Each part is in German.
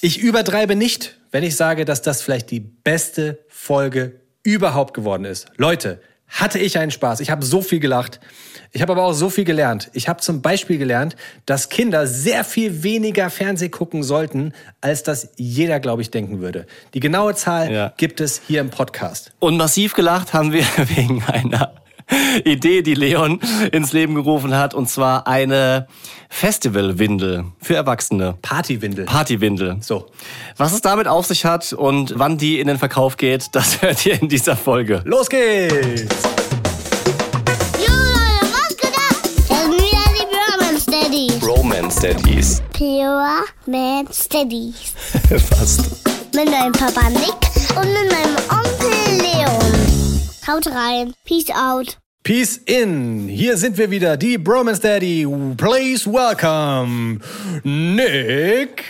Ich übertreibe nicht, wenn ich sage, dass das vielleicht die beste Folge überhaupt geworden ist. Leute, hatte ich einen Spaß. Ich habe so viel gelacht. Ich habe aber auch so viel gelernt. Ich habe zum Beispiel gelernt, dass Kinder sehr viel weniger Fernseh gucken sollten, als das jeder, glaube ich, denken würde. Die genaue Zahl Ja. gibt es hier im Podcast. Und massiv gelacht haben wir wegen einer Idee, die Leon ins Leben gerufen hat, und zwar eine Festivalwindel für Erwachsene. Partywindel. Partywindel. So. Was es damit auf sich hat und wann die in den Verkauf geht, das hört ihr in dieser Folge. Los geht's! Jo Leute, was geht ab? Das sind wieder die Brahman Steadies. Pure Man Steadies. Fast. Mit meinem Papa Nick und mit meinem Onkel Leon. Haut rein. Peace out. Peace in. Hier sind wir wieder, die Bromance Daddy. Please welcome Nick.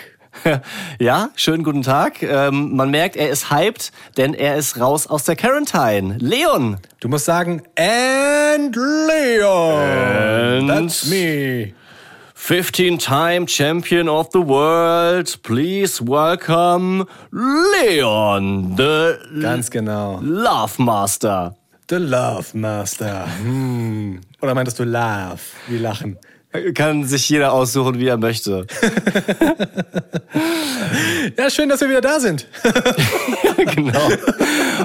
Ja, schönen guten Tag. Ähm, man merkt, er ist hyped, denn er ist raus aus der Quarantine. Leon. Du musst sagen, and Leon. And- That's me. 15-time Champion of the World. Please welcome Leon, the Ganz genau. Love Master. The Love Master. Hm. Oder meintest du Love? Wie lachen. Kann sich jeder aussuchen, wie er möchte. Ja, schön, dass wir wieder da sind. genau.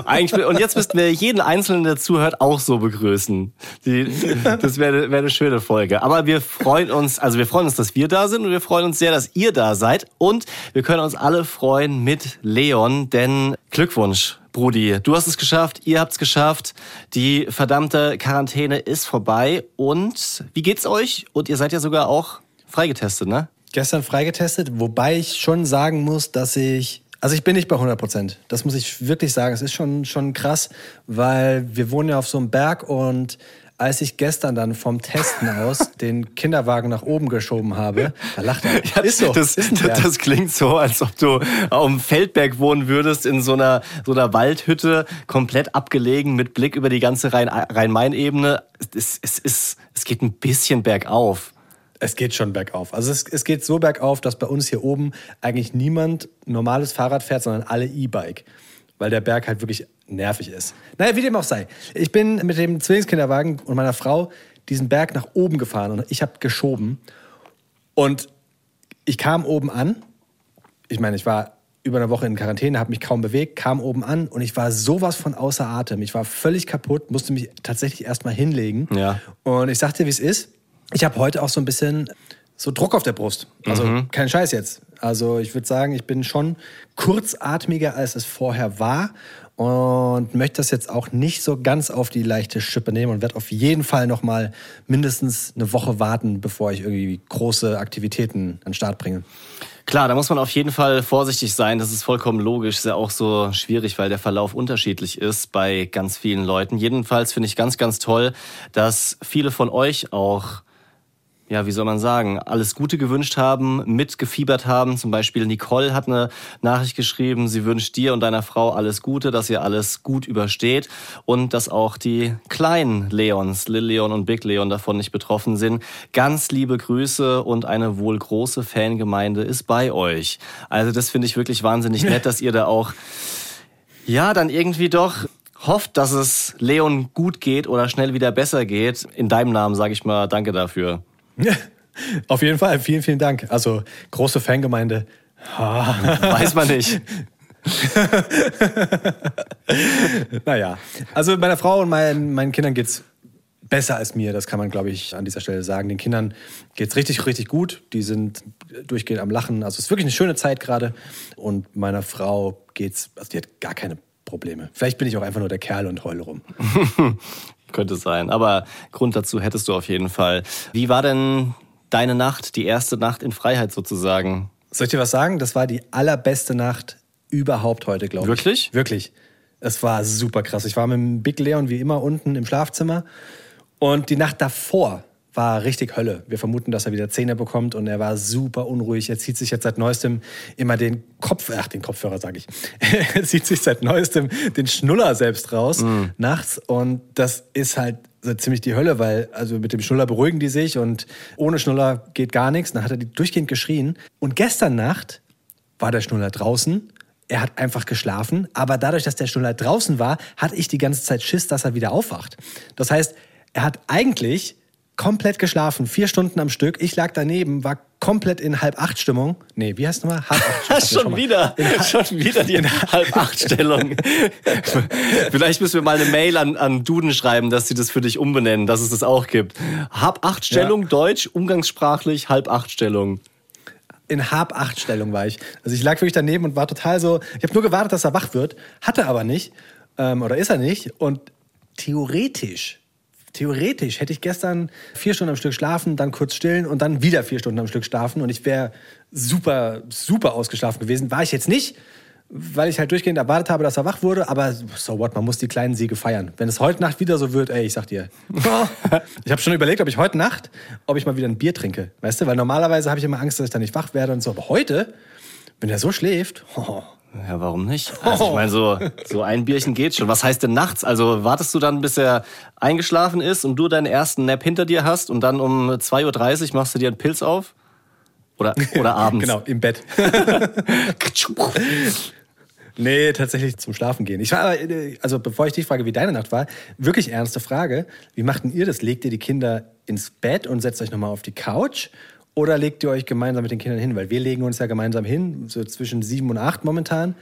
Eigentlich, und jetzt müssten wir jeden Einzelnen, der zuhört, auch so begrüßen. Die, das wäre wär eine schöne Folge. Aber wir freuen uns, also wir freuen uns, dass wir da sind und wir freuen uns sehr, dass ihr da seid. Und wir können uns alle freuen mit Leon, denn Glückwunsch. Brudi, du hast es geschafft, ihr habt es geschafft. Die verdammte Quarantäne ist vorbei. Und wie geht's euch? Und ihr seid ja sogar auch freigetestet, ne? Gestern freigetestet, wobei ich schon sagen muss, dass ich. Also ich bin nicht bei 100 Prozent. Das muss ich wirklich sagen. Es ist schon, schon krass, weil wir wohnen ja auf so einem Berg und als ich gestern dann vom Testen aus den Kinderwagen nach oben geschoben habe, da lacht er. ist so. Das, ist Berg. das klingt so, als ob du auf dem Feldberg wohnen würdest, in so einer, so einer Waldhütte, komplett abgelegen, mit Blick über die ganze Rhein- Rhein-Main-Ebene. Es, es, es, es geht ein bisschen bergauf. Es geht schon bergauf. Also es, es geht so bergauf, dass bei uns hier oben eigentlich niemand normales Fahrrad fährt, sondern alle E-Bike. Weil der Berg halt wirklich nervig ist. Naja, wie dem auch sei. Ich bin mit dem Zwillingskinderwagen und meiner Frau diesen Berg nach oben gefahren und ich habe geschoben. Und ich kam oben an. Ich meine, ich war über eine Woche in Quarantäne, habe mich kaum bewegt, kam oben an und ich war sowas von außer Atem. Ich war völlig kaputt, musste mich tatsächlich erstmal hinlegen. Ja. Und ich sag dir, wie es ist. Ich habe heute auch so ein bisschen so Druck auf der Brust. Also kein Scheiß jetzt. Also ich würde sagen, ich bin schon kurzatmiger, als es vorher war. Und möchte das jetzt auch nicht so ganz auf die leichte Schippe nehmen und werde auf jeden Fall noch mal mindestens eine Woche warten, bevor ich irgendwie große Aktivitäten an den Start bringe. Klar, da muss man auf jeden Fall vorsichtig sein. Das ist vollkommen logisch. Ist ja auch so schwierig, weil der Verlauf unterschiedlich ist bei ganz vielen Leuten. Jedenfalls finde ich ganz, ganz toll, dass viele von euch auch ja, wie soll man sagen, alles Gute gewünscht haben, mitgefiebert haben. Zum Beispiel Nicole hat eine Nachricht geschrieben, sie wünscht dir und deiner Frau alles Gute, dass ihr alles gut übersteht und dass auch die kleinen Leons, Lil Leon und Big Leon davon nicht betroffen sind. Ganz liebe Grüße und eine wohl große Fangemeinde ist bei euch. Also das finde ich wirklich wahnsinnig nett, dass ihr da auch, ja, dann irgendwie doch hofft, dass es Leon gut geht oder schnell wieder besser geht. In deinem Namen sage ich mal Danke dafür. Auf jeden Fall, vielen, vielen Dank. Also große Fangemeinde. Weiß man nicht. Naja, also meiner Frau und meinen, meinen Kindern geht's besser als mir, das kann man, glaube ich, an dieser Stelle sagen. Den Kindern geht's richtig, richtig gut. Die sind durchgehend am Lachen. Also es ist wirklich eine schöne Zeit gerade. Und meiner Frau geht's, also die hat gar keine Probleme. Vielleicht bin ich auch einfach nur der Kerl und heule rum. Könnte sein. Aber Grund dazu hättest du auf jeden Fall. Wie war denn deine Nacht, die erste Nacht in Freiheit sozusagen? Soll ich dir was sagen? Das war die allerbeste Nacht überhaupt heute, glaube ich. Wirklich? Wirklich. Es war super krass. Ich war mit dem Big Leon wie immer unten im Schlafzimmer. Und die Nacht davor war richtig Hölle. Wir vermuten, dass er wieder Zähne bekommt und er war super unruhig. Er zieht sich jetzt seit neuestem immer den Kopf, ach, den Kopfhörer sage ich. er zieht sich seit neuestem den Schnuller selbst raus nachts und das ist halt so ziemlich die Hölle, weil also mit dem Schnuller beruhigen die sich und ohne Schnuller geht gar nichts. Dann hat er die durchgehend geschrien und gestern Nacht war der Schnuller draußen. Er hat einfach geschlafen, aber dadurch, dass der Schnuller draußen war, hatte ich die ganze Zeit Schiss, dass er wieder aufwacht. Das heißt, er hat eigentlich komplett geschlafen, vier Stunden am Stück. Ich lag daneben, war komplett in halb acht Stimmung. Nee, wie heißt nochmal? Halb acht. schon, schon wieder, schon wieder die halb acht Stellung. Vielleicht müssen wir mal eine Mail an, an Duden schreiben, dass sie das für dich umbenennen, dass es das auch gibt. Halb acht Stellung, ja. Deutsch, umgangssprachlich, halb acht Stellung in halb acht Stellung war ich. Also ich lag wirklich daneben und war total so. Ich habe nur gewartet, dass er wach wird, hatte aber nicht ähm, oder ist er nicht. Und theoretisch theoretisch hätte ich gestern vier Stunden am Stück schlafen, dann kurz stillen und dann wieder vier Stunden am Stück schlafen und ich wäre super, super ausgeschlafen gewesen. War ich jetzt nicht, weil ich halt durchgehend erwartet habe, dass er wach wurde, aber so what, man muss die kleinen Siege feiern. Wenn es heute Nacht wieder so wird, ey, ich sag dir. ich habe schon überlegt, ob ich heute Nacht, ob ich mal wieder ein Bier trinke, weißt du, weil normalerweise habe ich immer Angst, dass ich da nicht wach werde und so, aber heute, wenn er so schläft, oh, ja, warum nicht? Also ich meine, so, so ein Bierchen geht schon. Was heißt denn nachts? Also wartest du dann, bis er eingeschlafen ist und du deinen ersten Nap hinter dir hast und dann um 2.30 Uhr machst du dir einen Pilz auf? Oder, oder abends? genau, im Bett. nee, tatsächlich zum Schlafen gehen. Ich war, also bevor ich dich frage, wie deine Nacht war, wirklich ernste Frage. Wie macht denn ihr das? Legt ihr die Kinder ins Bett und setzt euch nochmal auf die Couch? Oder legt ihr euch gemeinsam mit den Kindern hin? Weil wir legen uns ja gemeinsam hin, so zwischen sieben und acht momentan.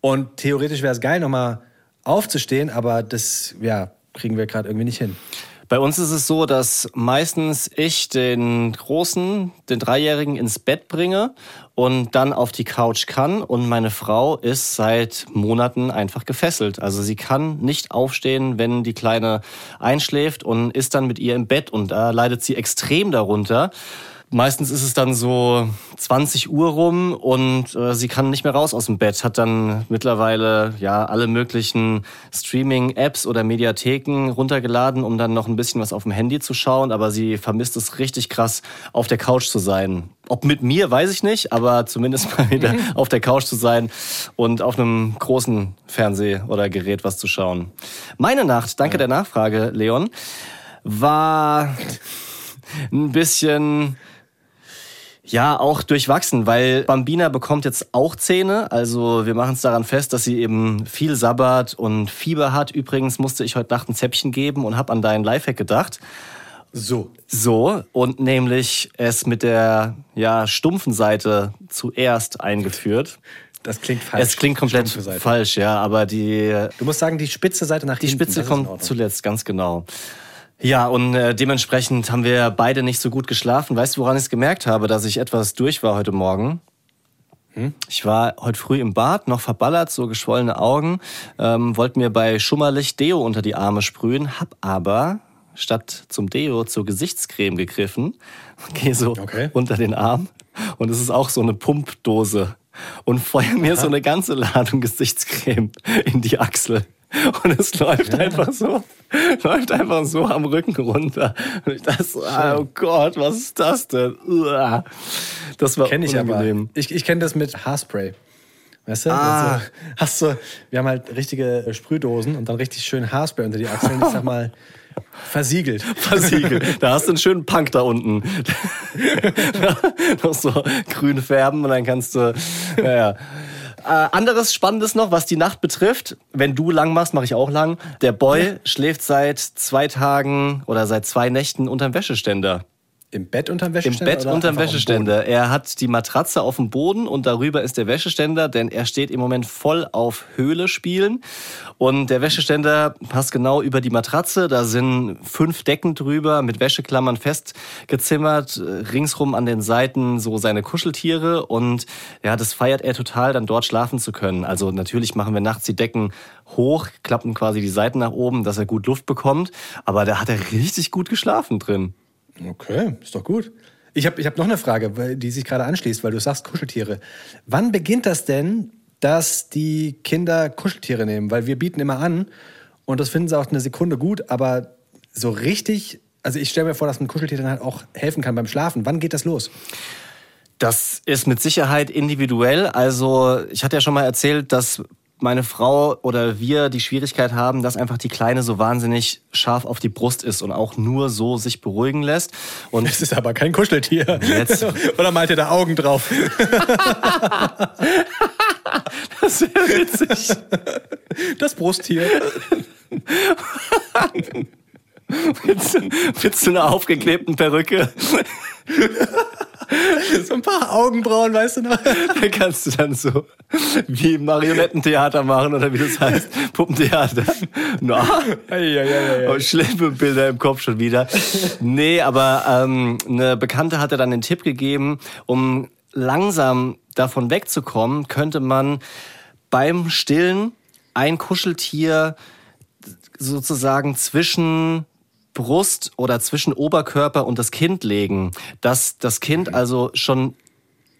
Und theoretisch wäre es geil, nochmal aufzustehen, aber das ja, kriegen wir gerade irgendwie nicht hin. Bei uns ist es so, dass meistens ich den Großen, den Dreijährigen ins Bett bringe und dann auf die Couch kann. Und meine Frau ist seit Monaten einfach gefesselt. Also sie kann nicht aufstehen, wenn die Kleine einschläft und ist dann mit ihr im Bett. Und da leidet sie extrem darunter. Meistens ist es dann so 20 Uhr rum und äh, sie kann nicht mehr raus aus dem Bett, hat dann mittlerweile ja alle möglichen Streaming-Apps oder Mediatheken runtergeladen, um dann noch ein bisschen was auf dem Handy zu schauen, aber sie vermisst es richtig krass, auf der Couch zu sein. Ob mit mir, weiß ich nicht, aber zumindest mal wieder mhm. auf der Couch zu sein und auf einem großen Fernseh oder Gerät was zu schauen. Meine Nacht, danke der Nachfrage, Leon, war ein bisschen ja, auch durchwachsen, weil Bambina bekommt jetzt auch Zähne. Also wir machen es daran fest, dass sie eben viel sabbert und Fieber hat. Übrigens musste ich heute Nacht ein Zäppchen geben und habe an deinen Lifehack gedacht. So. So, und nämlich es mit der ja, stumpfen Seite zuerst eingeführt. Das klingt falsch. Es klingt komplett falsch, ja, aber die. Du musst sagen, die spitze Seite nach die hinten. Die Spitze kommt zuletzt, ganz genau. Ja, und äh, dementsprechend haben wir beide nicht so gut geschlafen. Weißt du, woran ich es gemerkt habe, dass ich etwas durch war heute Morgen? Hm? Ich war heute früh im Bad, noch verballert, so geschwollene Augen, ähm, wollte mir bei Schummerlicht Deo unter die Arme sprühen, hab aber statt zum Deo zur Gesichtscreme gegriffen, gehe so okay. unter den Arm und es ist auch so eine Pumpdose und feuer mir Aha. so eine ganze Ladung Gesichtscreme in die Achsel. Und es läuft ja. einfach so, läuft einfach so am Rücken runter. Und ich dachte so, oh Gott, was ist das denn? Das war kenn ich unangenehm. Aber. Ich, ich kenne das mit Haarspray. Weißt du? Ah. Also, hast du, wir haben halt richtige Sprühdosen und dann richtig schön Haarspray unter die Achseln. Ich sag mal, versiegelt. Versiegelt. Da hast du einen schönen Punk da unten. Noch so grün färben und dann kannst du, naja. Äh, anderes Spannendes noch, was die Nacht betrifft. Wenn du lang machst, mache ich auch lang. Der Boy schläft seit zwei Tagen oder seit zwei Nächten unterm Wäscheständer. Im Bett unterm Wäscheständer? Im Bett unterm Wäscheständer. Er hat die Matratze auf dem Boden und darüber ist der Wäscheständer, denn er steht im Moment voll auf Höhle spielen. Und der Wäscheständer passt genau über die Matratze. Da sind fünf Decken drüber mit Wäscheklammern festgezimmert. Ringsrum an den Seiten so seine Kuscheltiere. Und ja, das feiert er total, dann dort schlafen zu können. Also natürlich machen wir nachts die Decken hoch, klappen quasi die Seiten nach oben, dass er gut Luft bekommt. Aber da hat er richtig gut geschlafen drin. Okay, ist doch gut. Ich habe ich hab noch eine Frage, die sich gerade anschließt, weil du sagst Kuscheltiere. Wann beginnt das denn, dass die Kinder Kuscheltiere nehmen? Weil wir bieten immer an und das finden sie auch eine Sekunde gut, aber so richtig, also ich stelle mir vor, dass ein Kuscheltier dann halt auch helfen kann beim Schlafen. Wann geht das los? Das ist mit Sicherheit individuell. Also ich hatte ja schon mal erzählt, dass meine Frau oder wir die Schwierigkeit haben, dass einfach die Kleine so wahnsinnig scharf auf die Brust ist und auch nur so sich beruhigen lässt. Und Es ist aber kein Kuscheltier. Jetzt- Oder malt ihr da Augen drauf? das wäre witzig. Das Brusttier. mit, so- mit so einer aufgeklebten Perücke. So ein paar Augenbrauen, weißt du noch? Da kannst du dann so wie Marionettentheater machen oder wie das heißt, Puppentheater. Na, Eieieiei. oh, schlimme Bilder im Kopf schon wieder. Nee, aber ähm, eine Bekannte hatte dann den Tipp gegeben, um langsam davon wegzukommen, könnte man beim Stillen ein Kuscheltier sozusagen zwischen Brust oder zwischen Oberkörper und das Kind legen, dass das Kind also schon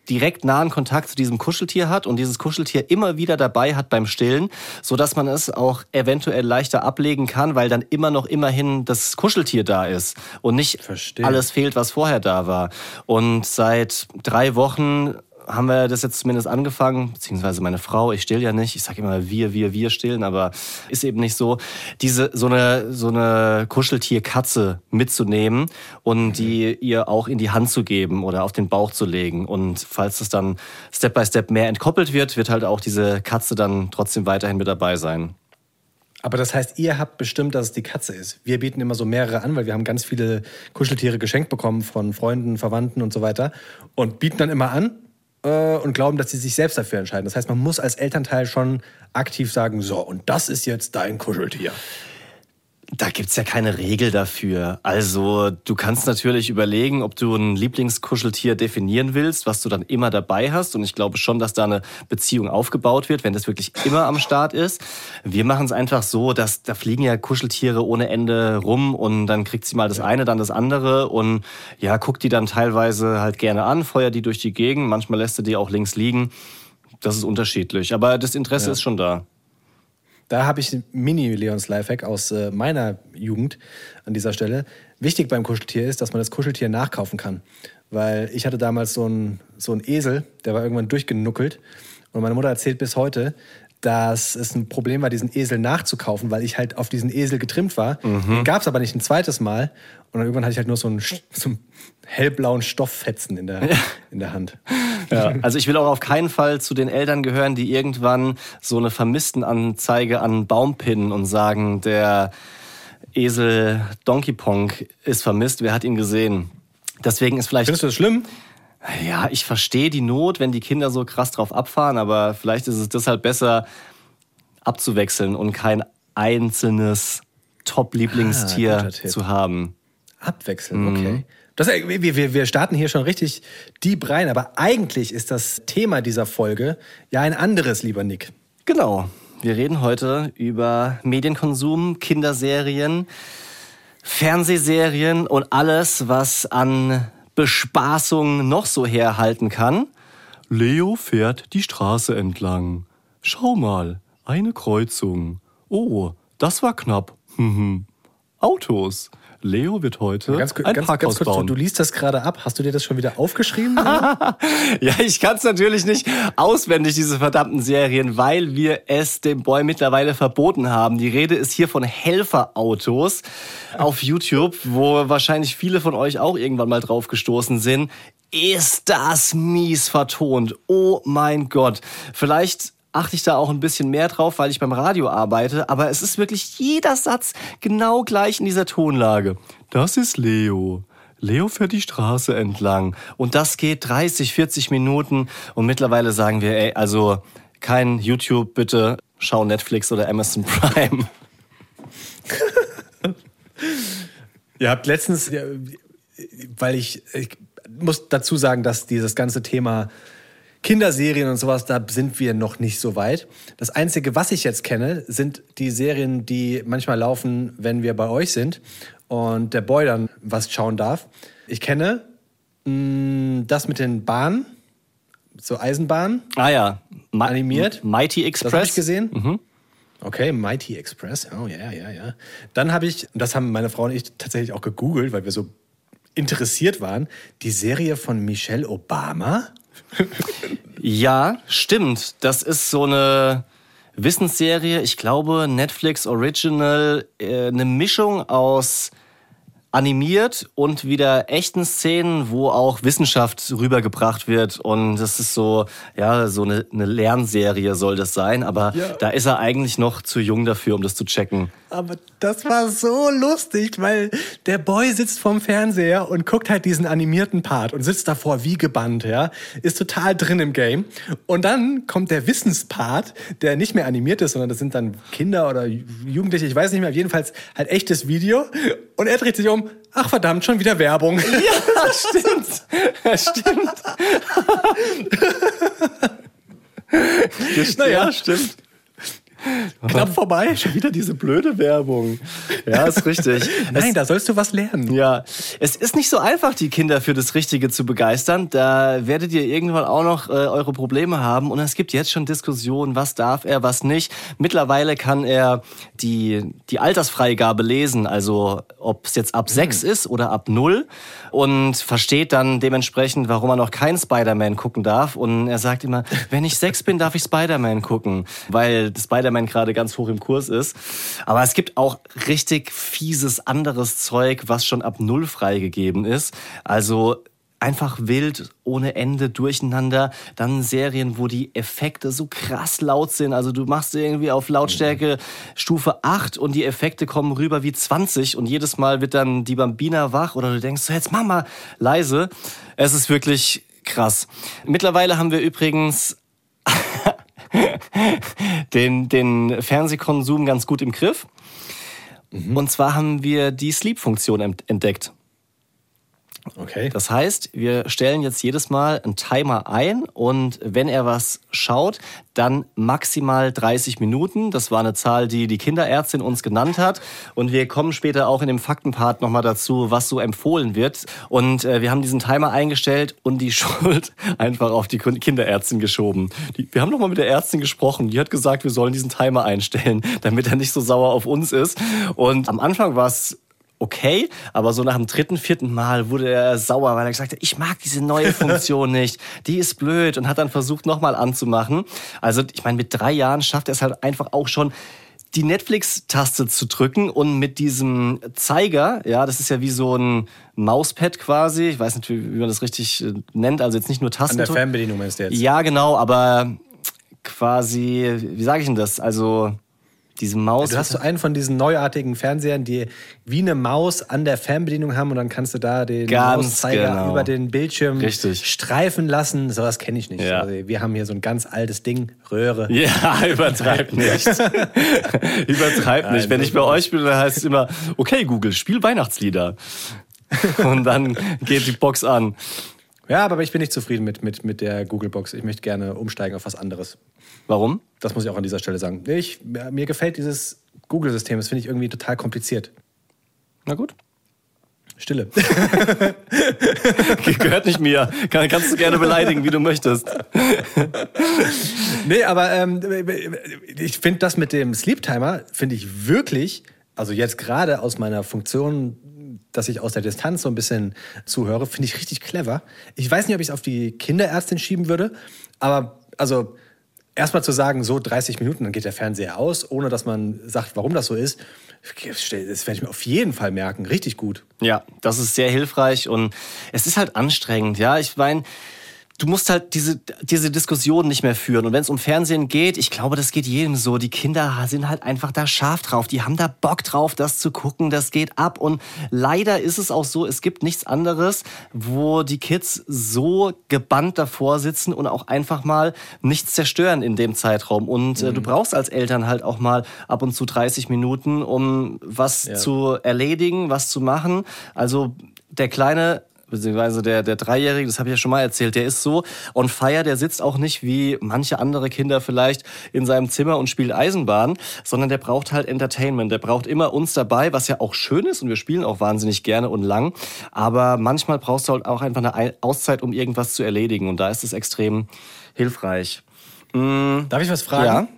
direkt nahen Kontakt zu diesem Kuscheltier hat und dieses Kuscheltier immer wieder dabei hat beim Stillen, so dass man es auch eventuell leichter ablegen kann, weil dann immer noch immerhin das Kuscheltier da ist und nicht Verstehe. alles fehlt, was vorher da war. Und seit drei Wochen haben wir das jetzt zumindest angefangen, beziehungsweise meine Frau, ich still ja nicht, ich sage immer wir, wir, wir stillen, aber ist eben nicht so, diese so eine so eine Kuscheltierkatze mitzunehmen und die ihr auch in die Hand zu geben oder auf den Bauch zu legen und falls es dann Step by Step mehr entkoppelt wird, wird halt auch diese Katze dann trotzdem weiterhin mit dabei sein. Aber das heißt, ihr habt bestimmt, dass es die Katze ist. Wir bieten immer so mehrere an, weil wir haben ganz viele Kuscheltiere geschenkt bekommen von Freunden, Verwandten und so weiter. Und bieten dann immer an äh, und glauben, dass sie sich selbst dafür entscheiden. Das heißt, man muss als Elternteil schon aktiv sagen, so, und das ist jetzt dein Kuscheltier. Da gibt's ja keine Regel dafür. Also du kannst natürlich überlegen, ob du ein Lieblingskuscheltier definieren willst, was du dann immer dabei hast. Und ich glaube schon, dass da eine Beziehung aufgebaut wird, wenn das wirklich immer am Start ist. Wir machen es einfach so, dass da fliegen ja Kuscheltiere ohne Ende rum und dann kriegt sie mal das eine, dann das andere und ja, guckt die dann teilweise halt gerne an, feuert die durch die Gegend. Manchmal lässt du die auch links liegen. Das ist unterschiedlich. Aber das Interesse ist schon da. Da habe ich Mini-Leons Lifehack aus äh, meiner Jugend an dieser Stelle. Wichtig beim Kuscheltier ist, dass man das Kuscheltier nachkaufen kann. Weil ich hatte damals so einen so einen Esel, der war irgendwann durchgenuckelt. Und meine Mutter erzählt bis heute, dass es ein Problem war, diesen Esel nachzukaufen, weil ich halt auf diesen Esel getrimmt war. Den gab es aber nicht ein zweites Mal. Und dann irgendwann hatte ich halt nur so einen, so einen hellblauen Stofffetzen in der, in der Hand. Ja, also ich will auch auf keinen Fall zu den Eltern gehören, die irgendwann so eine Vermisstenanzeige an einen Baum pinnen und sagen, der Esel Donkey Pong ist vermisst, wer hat ihn gesehen? Deswegen ist vielleicht, Findest du das schlimm? Ja, ich verstehe die Not, wenn die Kinder so krass drauf abfahren, aber vielleicht ist es deshalb besser abzuwechseln und kein einzelnes Ah, Top-Lieblingstier Tipp. zu haben. Abwechseln, okay. Das, äh, wir, wir, wir starten hier schon richtig deep rein, aber eigentlich ist das Thema dieser Folge ja ein anderes, lieber Nick. Genau. Wir reden heute über Medienkonsum, Kinderserien, Fernsehserien und alles, was an Bespaßung noch so herhalten kann. Leo fährt die Straße entlang. Schau mal, eine Kreuzung. Oh, das war knapp. Autos. Leo wird heute Ganz, ein ganz, Parkhaus ganz kurz, du, bauen. du liest das gerade ab. Hast du dir das schon wieder aufgeschrieben? Ja, ich kann es natürlich nicht auswendig, diese verdammten Serien, weil wir es dem Boy mittlerweile verboten haben. Die Rede ist hier von Helferautos auf YouTube, wo wahrscheinlich viele von euch auch irgendwann mal drauf gestoßen sind. Ist das mies vertont? Oh mein Gott. Vielleicht achte ich da auch ein bisschen mehr drauf, weil ich beim Radio arbeite, aber es ist wirklich jeder Satz genau gleich in dieser Tonlage. Das ist Leo. Leo fährt die Straße entlang und das geht 30, 40 Minuten und mittlerweile sagen wir, ey, also kein YouTube, bitte schau Netflix oder Amazon Prime. Ihr habt letztens, weil ich, ich muss dazu sagen, dass dieses ganze Thema Kinderserien und sowas, da sind wir noch nicht so weit. Das Einzige, was ich jetzt kenne, sind die Serien, die manchmal laufen, wenn wir bei euch sind und der Boy dann was schauen darf. Ich kenne mh, das mit den Bahnen, so Eisenbahnen. Ah ja, Ma Animiert? Mighty Das habe ich Express. gesehen. Okay, Mighty Express. Oh ja, ja, ja. Dann habe ich, das haben meine Frau und ich tatsächlich auch gegoogelt, weil wir so interessiert waren, die Serie von Michelle Obama. Ja, stimmt. Das ist so eine Wissensserie, ich glaube Netflix Original, äh, eine Mischung aus animiert und wieder echten Szenen, wo auch Wissenschaft rübergebracht wird. Und das ist so, ja, so eine, eine Lernserie soll das sein. Aber Ja. da ist er eigentlich noch zu jung dafür, um das zu checken. Aber das war so lustig, weil der Boy sitzt vorm Fernseher und guckt halt diesen animierten Part und sitzt davor wie gebannt, ja. Ist total drin im Game. Und dann kommt der Wissenspart, der nicht mehr animiert ist, sondern das sind dann Kinder oder Jugendliche, ich weiß nicht mehr, jedenfalls halt echtes Video. Und er dreht sich um, ach verdammt, schon wieder Werbung. Ja, stimmt. Ja, stimmt. Naja. stimmt. Knapp vorbei. Schon wieder diese blöde Werbung. Ja, ist richtig. Nein, da sollst du was lernen. Ja, es ist nicht so einfach, die Kinder für das Richtige zu begeistern. Da werdet ihr irgendwann auch noch äh, eure Probleme haben. Und es gibt jetzt schon Diskussionen, was darf er, was nicht. Mittlerweile kann er die, die Altersfreigabe lesen, also ob es jetzt ab sechs ist oder ab null und versteht dann dementsprechend, warum er noch kein Spider-Man gucken darf. Und er sagt immer, wenn ich sechs bin, darf ich Spider-Man gucken, weil Spider-Man gerade ganz hoch im Kurs ist. Aber es gibt auch richtig fieses anderes Zeug, was schon ab null freigegeben ist. Also einfach wild, ohne Ende, durcheinander. Dann Serien, wo die Effekte so krass laut sind. Also du machst irgendwie auf Lautstärke Stufe 8 und die Effekte kommen rüber wie 20 und jedes Mal wird dann die Bambina wach oder du denkst, so, jetzt mal leise. Es ist wirklich krass. Mittlerweile haben wir übrigens den, den Fernsehkonsum ganz gut im Griff. Und zwar haben wir die Sleep-Funktion ent- entdeckt. Okay. Das heißt, wir stellen jetzt jedes Mal einen Timer ein und wenn er was schaut, dann maximal 30 Minuten. Das war eine Zahl, die die Kinderärztin uns genannt hat. Und wir kommen später auch in dem Faktenpart nochmal dazu, was so empfohlen wird. Und äh, wir haben diesen Timer eingestellt und die Schuld einfach auf die Kinderärztin geschoben. Die, wir haben nochmal mit der Ärztin gesprochen. Die hat gesagt, wir sollen diesen Timer einstellen, damit er nicht so sauer auf uns ist. Und am Anfang war es okay, aber so nach dem dritten, vierten Mal wurde er sauer, weil er gesagt hat, ich mag diese neue Funktion nicht, die ist blöd und hat dann versucht nochmal anzumachen. Also ich meine, mit drei Jahren schafft er es halt einfach auch schon, die Netflix-Taste zu drücken und mit diesem Zeiger, ja, das ist ja wie so ein Mauspad quasi, ich weiß nicht, wie man das richtig äh, nennt, also jetzt nicht nur An Tasten. der Fernbedienung meinst du jetzt? Ja, genau, aber quasi, wie sage ich denn das? Also diese Maus. Du hast so einen von diesen neuartigen Fernsehern, die wie eine Maus an der Fernbedienung haben und dann kannst du da den Ganz Mauszeiger genau. über den Bildschirm Richtig. streifen lassen. Sowas kenne ich nicht. Ja. Also wir haben hier so ein ganz altes Ding, Röhre. Ja, übertreib nicht. übertreib nicht. Wenn ich bei euch bin, dann heißt es immer, okay, Google, spiel Weihnachtslieder. Und dann geht die Box an. Ja, aber ich bin nicht zufrieden mit, mit, mit der Google-Box. Ich möchte gerne umsteigen auf was anderes. Warum? Das muss ich auch an dieser Stelle sagen. Ich, mir gefällt dieses Google-System. Das finde ich irgendwie total kompliziert. Na gut. Stille. Gehört nicht mir. Kann, kannst du gerne beleidigen, wie du möchtest. Nee, aber ähm, ich finde das mit dem Sleep Timer, finde ich wirklich, also jetzt gerade aus meiner Funktion, dass ich aus der Distanz so ein bisschen zuhöre, finde ich richtig clever. Ich weiß nicht, ob ich es auf die Kinderärztin schieben würde, aber also erstmal zu sagen, so 30 Minuten, dann geht der Fernseher aus, ohne dass man sagt, warum das so ist, das werde ich mir auf jeden Fall merken. Richtig gut. Ja, das ist sehr hilfreich und es ist halt anstrengend, ja. Ich meine, du musst halt diese, diese Diskussion nicht mehr führen. Und wenn es um Fernsehen geht, ich glaube, das geht jedem so. Die Kinder sind halt einfach da scharf drauf. Die haben da Bock drauf, das zu gucken. Das geht ab. Und leider ist es auch so, es gibt nichts anderes, wo die Kids so gebannt davor sitzen und auch einfach mal nichts zerstören in dem Zeitraum. Und äh, du brauchst als Eltern halt auch mal ab und zu 30 Minuten, um was Ja. zu erledigen, was zu machen. Also der kleine beziehungsweise der, der Dreijährige, das habe ich ja schon mal erzählt, der ist so on fire, der sitzt auch nicht wie manche andere Kinder vielleicht in seinem Zimmer und spielt Eisenbahn, sondern der braucht halt Entertainment, der braucht immer uns dabei, was ja auch schön ist und wir spielen auch wahnsinnig gerne und lang, aber manchmal brauchst du halt auch einfach eine Ei- Auszeit, um irgendwas zu erledigen und da ist es extrem hilfreich. Darf ich was fragen? Ja.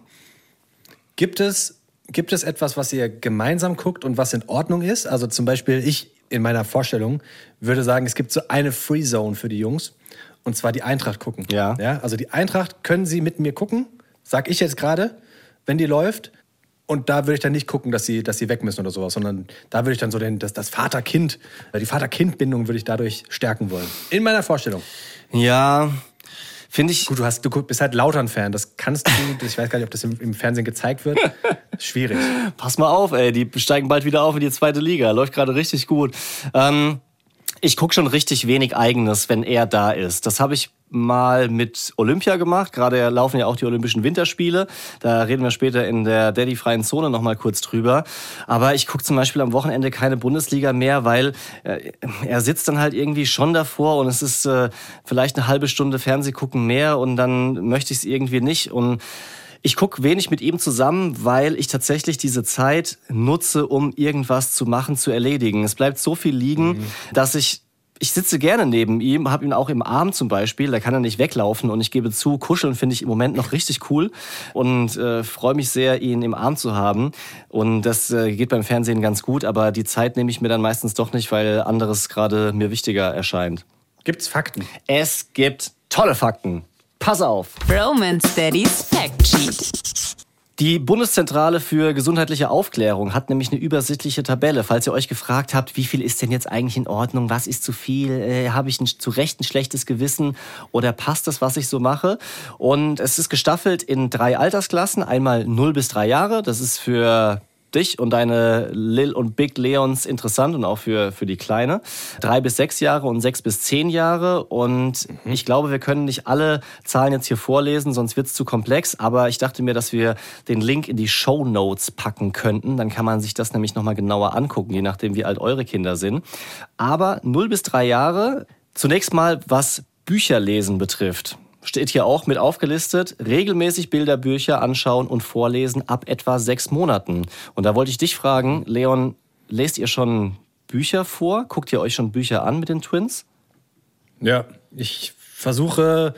Gibt es, gibt es etwas, was ihr gemeinsam guckt und was in Ordnung ist? Also zum Beispiel, ich in meiner Vorstellung würde sagen, es gibt so eine Free Zone für die Jungs. Und zwar die Eintracht gucken. Ja. ja. Also die Eintracht können sie mit mir gucken, sag ich jetzt gerade. wenn die läuft. Und da würde ich dann nicht gucken, dass sie, dass sie weg müssen oder sowas, sondern da würde ich dann so den, das, das Vater-Kind, äh, die Vater-Kind-Bindung würde ich dadurch stärken wollen. In meiner Vorstellung. Ja, finde ich. Gut, du, hast, du bist halt Lautern-Fan. Das kannst du, ich weiß gar nicht, ob das im, im Fernsehen gezeigt wird. Schwierig. Pass mal auf, ey, die steigen bald wieder auf in die zweite Liga. Läuft gerade richtig gut. Ähm, ich gucke schon richtig wenig Eigenes, wenn er da ist. Das habe ich mal mit Olympia gemacht. Gerade laufen ja auch die Olympischen Winterspiele. Da reden wir später in der Daddy-freien Zone noch mal kurz drüber. Aber ich gucke zum Beispiel am Wochenende keine Bundesliga mehr, weil äh, er sitzt dann halt irgendwie schon davor und es ist äh, vielleicht eine halbe Stunde Fernsehgucken mehr und dann möchte ich es irgendwie nicht. Und ich gucke wenig mit ihm zusammen, weil ich tatsächlich diese Zeit nutze, um irgendwas zu machen, zu erledigen. Es bleibt so viel liegen, mhm. dass ich ich sitze gerne neben ihm, habe ihn auch im Arm zum Beispiel, da kann er nicht weglaufen und ich gebe zu, kuscheln finde ich im Moment noch richtig cool und äh, freue mich sehr, ihn im Arm zu haben und das äh, geht beim Fernsehen ganz gut, aber die Zeit nehme ich mir dann meistens doch nicht, weil anderes gerade mir wichtiger erscheint. Gibt's Fakten? Es gibt tolle Fakten. Pass auf. Roman Steadies Fact Sheet. Die Bundeszentrale für gesundheitliche Aufklärung hat nämlich eine übersichtliche Tabelle. Falls ihr euch gefragt habt, wie viel ist denn jetzt eigentlich in Ordnung, was ist zu viel, äh, habe ich ein, zu Recht ein schlechtes Gewissen oder passt das, was ich so mache? Und es ist gestaffelt in drei Altersklassen. Einmal 0 bis 3 Jahre, das ist für dich und deine Lil und Big Leons interessant und auch für, für die Kleine. Drei bis sechs Jahre und sechs bis zehn Jahre. Und mhm. ich glaube, wir können nicht alle Zahlen jetzt hier vorlesen, sonst wird es zu komplex. Aber ich dachte mir, dass wir den Link in die Show Notes packen könnten. Dann kann man sich das nämlich nochmal genauer angucken, je nachdem, wie alt eure Kinder sind. Aber 0 bis drei Jahre, zunächst mal was Bücherlesen betrifft steht hier auch mit aufgelistet, regelmäßig Bilderbücher anschauen und vorlesen ab etwa sechs Monaten. Und da wollte ich dich fragen, Leon, lest ihr schon Bücher vor? Guckt ihr euch schon Bücher an mit den Twins? Ja, ich versuche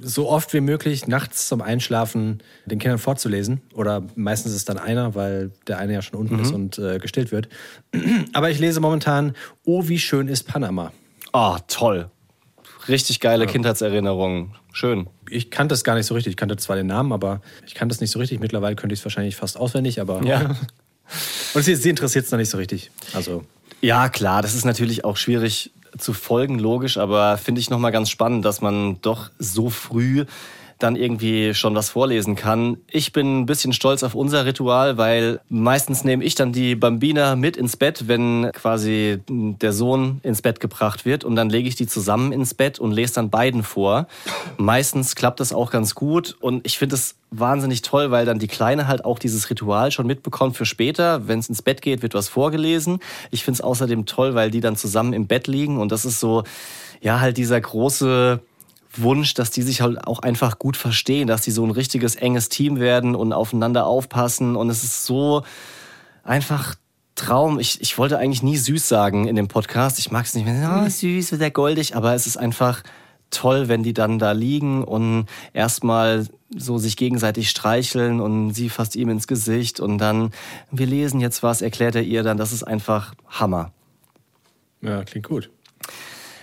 so oft wie möglich nachts zum Einschlafen den Kindern vorzulesen. Oder meistens ist dann einer, weil der eine ja schon unten mhm. ist und äh, gestillt wird. Aber ich lese momentan Oh, wie schön ist Panama. Ah, oh, toll. Richtig geile ja. Kindheitserinnerungen. Schön. Ich kannte es gar nicht so richtig. Ich kannte zwar den Namen, aber ich kannte es nicht so richtig. Mittlerweile könnte ich es wahrscheinlich fast auswendig, aber. Ja. Und sie, sie interessiert es noch nicht so richtig. Also. Ja, klar, das ist natürlich auch schwierig zu folgen, logisch, aber finde ich nochmal ganz spannend, dass man doch so früh dann irgendwie schon was vorlesen kann. Ich bin ein bisschen stolz auf unser Ritual, weil meistens nehme ich dann die Bambina mit ins Bett, wenn quasi der Sohn ins Bett gebracht wird und dann lege ich die zusammen ins Bett und lese dann beiden vor. Meistens klappt das auch ganz gut und ich finde es wahnsinnig toll, weil dann die Kleine halt auch dieses Ritual schon mitbekommt für später. Wenn es ins Bett geht, wird was vorgelesen. Ich finde es außerdem toll, weil die dann zusammen im Bett liegen und das ist so, ja, halt dieser große Wunsch, dass die sich halt auch einfach gut verstehen, dass die so ein richtiges enges Team werden und aufeinander aufpassen. Und es ist so einfach Traum. Ich, ich wollte eigentlich nie süß sagen in dem Podcast. Ich mag es nicht mehr. Oh, süß, wird der goldig. Aber es ist einfach toll, wenn die dann da liegen und erstmal so sich gegenseitig streicheln und sie fasst ihm ins Gesicht und dann, wir lesen jetzt was, erklärt er ihr dann. Das ist einfach Hammer. Ja, klingt gut.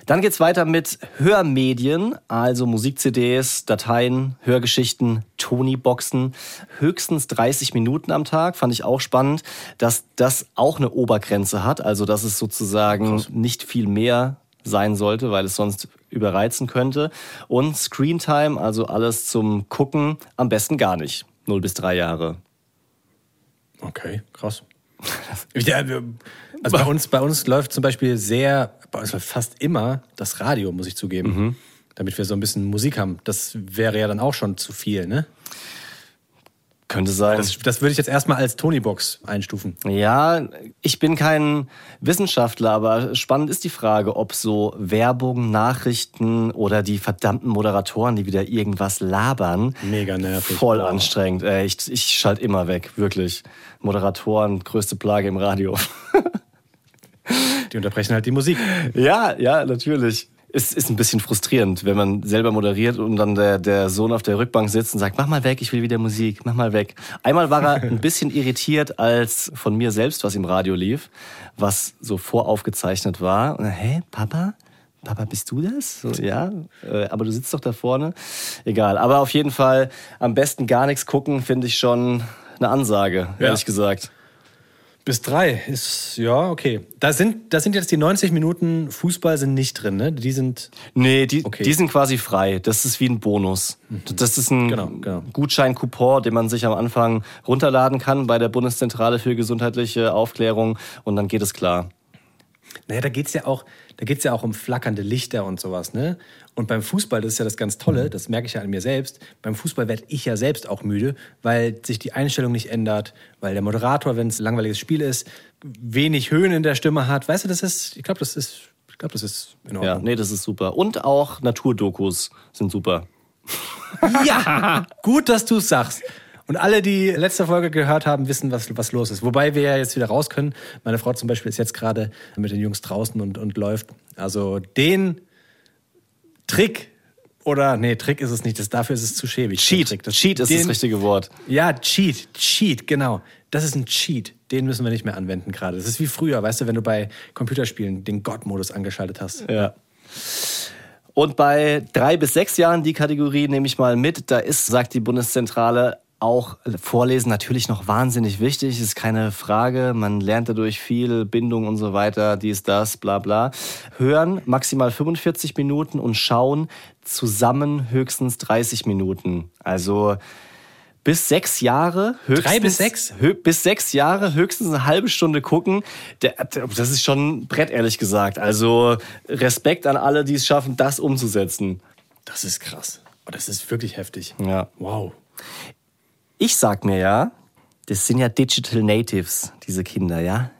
Dann geht's weiter mit Hörmedien, also Musik-CDs, Dateien, Hörgeschichten, Tony-Boxen. Höchstens 30 Minuten am Tag, fand ich auch spannend, dass das auch eine Obergrenze hat, also dass es sozusagen Krass. nicht viel mehr sein sollte, weil es sonst überreizen könnte. Und Screentime, also alles zum Gucken, am besten gar nicht. 0 bis 3 Jahre. Okay, krass. Also bei uns, bei uns läuft zum Beispiel sehr, bei uns läuft fast immer das Radio, muss ich zugeben. Mhm. Damit wir so ein bisschen Musik haben. Das wäre ja dann auch schon zu viel, ne? Könnte sein. Das, das, würde ich jetzt erstmal als Tony-Box einstufen. Ja, ich bin kein Wissenschaftler, aber spannend ist die Frage, ob so Werbung, Nachrichten oder die verdammten Moderatoren, die wieder irgendwas labern. Mega nervig. Voll Boah. anstrengend. Ich, ich schalte immer weg, wirklich. Moderatoren, größte Plage im Radio. die unterbrechen halt die Musik. Ja, ja, natürlich es ist ein bisschen frustrierend, wenn man selber moderiert und dann der, der Sohn auf der Rückbank sitzt und sagt, mach mal weg, ich will wieder Musik, mach mal weg. Einmal war er ein bisschen irritiert, als von mir selbst was im Radio lief, was so voraufgezeichnet war. Und, Hä, Papa? Papa, bist du das? So, ja, äh, aber du sitzt doch da vorne. Egal, aber auf jeden Fall am besten gar nichts gucken, finde ich schon eine Ansage, Ja. ehrlich gesagt. Bis drei ist, ja, okay. Da sind, da sind jetzt die 90 Minuten Fußball sind nicht drin, ne? Die sind, Nee, die, Okay. die sind quasi frei. Das ist wie ein Bonus. Das ist ein Genau, genau. Gutschein-Coupon, den man sich am Anfang runterladen kann bei der Bundeszentrale für gesundheitliche Aufklärung und dann geht es klar. Naja, da geht's ja auch, da geht's ja auch um flackernde Lichter und sowas, ne? Und beim Fußball, das ist ja das ganz Tolle, das merke ich ja an mir selbst, beim Fußball werde ich ja selbst auch müde, weil sich die Einstellung nicht ändert, weil der Moderator, wenn es ein langweiliges Spiel ist, wenig Höhen in der Stimme hat. Weißt du, das ist, ich glaube, das ist, ich glaube, das ist in Ja, Ordnung. nee, das ist super. Und auch Naturdokus sind super. Ja, gut, dass du es sagst. Und alle, die letzte Folge gehört haben, wissen, was, was los ist. Wobei wir ja jetzt wieder raus können. Meine Frau zum Beispiel ist jetzt gerade mit den Jungs draußen und, und läuft. Also den Trick, oder nee, Trick ist es nicht, das, dafür ist es zu schäbig. Cheat. Das- Cheat ist den, das richtige Wort. Ja, Cheat, Cheat, genau. Das ist ein Cheat. Den müssen wir nicht mehr anwenden gerade. Das ist wie früher, weißt du, wenn du bei Computerspielen den God-Modus angeschaltet hast. Ja. Und bei drei bis sechs Jahren, die Kategorie nehme ich mal mit, da ist, sagt die Bundeszentrale, auch Vorlesen natürlich noch wahnsinnig wichtig, ist keine Frage. Man lernt dadurch viel, Bindung und so weiter, dies, das, bla bla. Hören maximal 45 Minuten und schauen zusammen höchstens 30 Minuten. Also bis sechs Jahre höchstens. Drei bis sechs? Hö bis sechs Jahre höchstens eine halbe Stunde gucken. Das ist schon ein Brett, ehrlich gesagt. Also Respekt an alle, die es schaffen, das umzusetzen. Das ist krass. Oh, das ist wirklich heftig. Ja. Wow. Ich sag mir ja, das sind ja Digital Natives, diese Kinder, ja.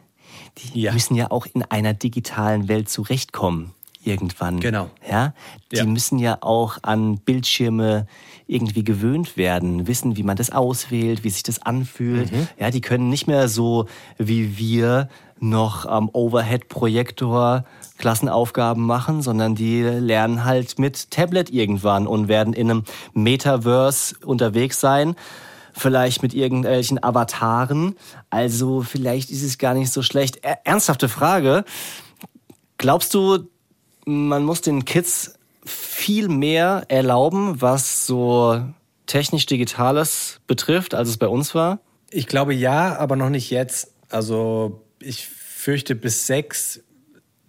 Die Ja. müssen ja auch in einer digitalen Welt zurechtkommen. Irgendwann. Genau. Ja. Die Ja. müssen ja auch an Bildschirme irgendwie gewöhnt werden, wissen, wie man das auswählt, wie sich das anfühlt. Mhm. Ja, die können nicht mehr so wie wir noch am Overhead-Projektor Klassenaufgaben machen, sondern die lernen halt mit Tablet irgendwann und werden in einem Metaverse unterwegs sein. Vielleicht mit irgendwelchen Avataren. Also vielleicht ist es gar nicht so schlecht. Er- Ernsthafte Frage. Glaubst du, man muss den Kids viel mehr erlauben, was so technisch-digitales betrifft, als es bei uns war? Ich glaube ja, aber noch nicht jetzt. Also ich fürchte, bis sechs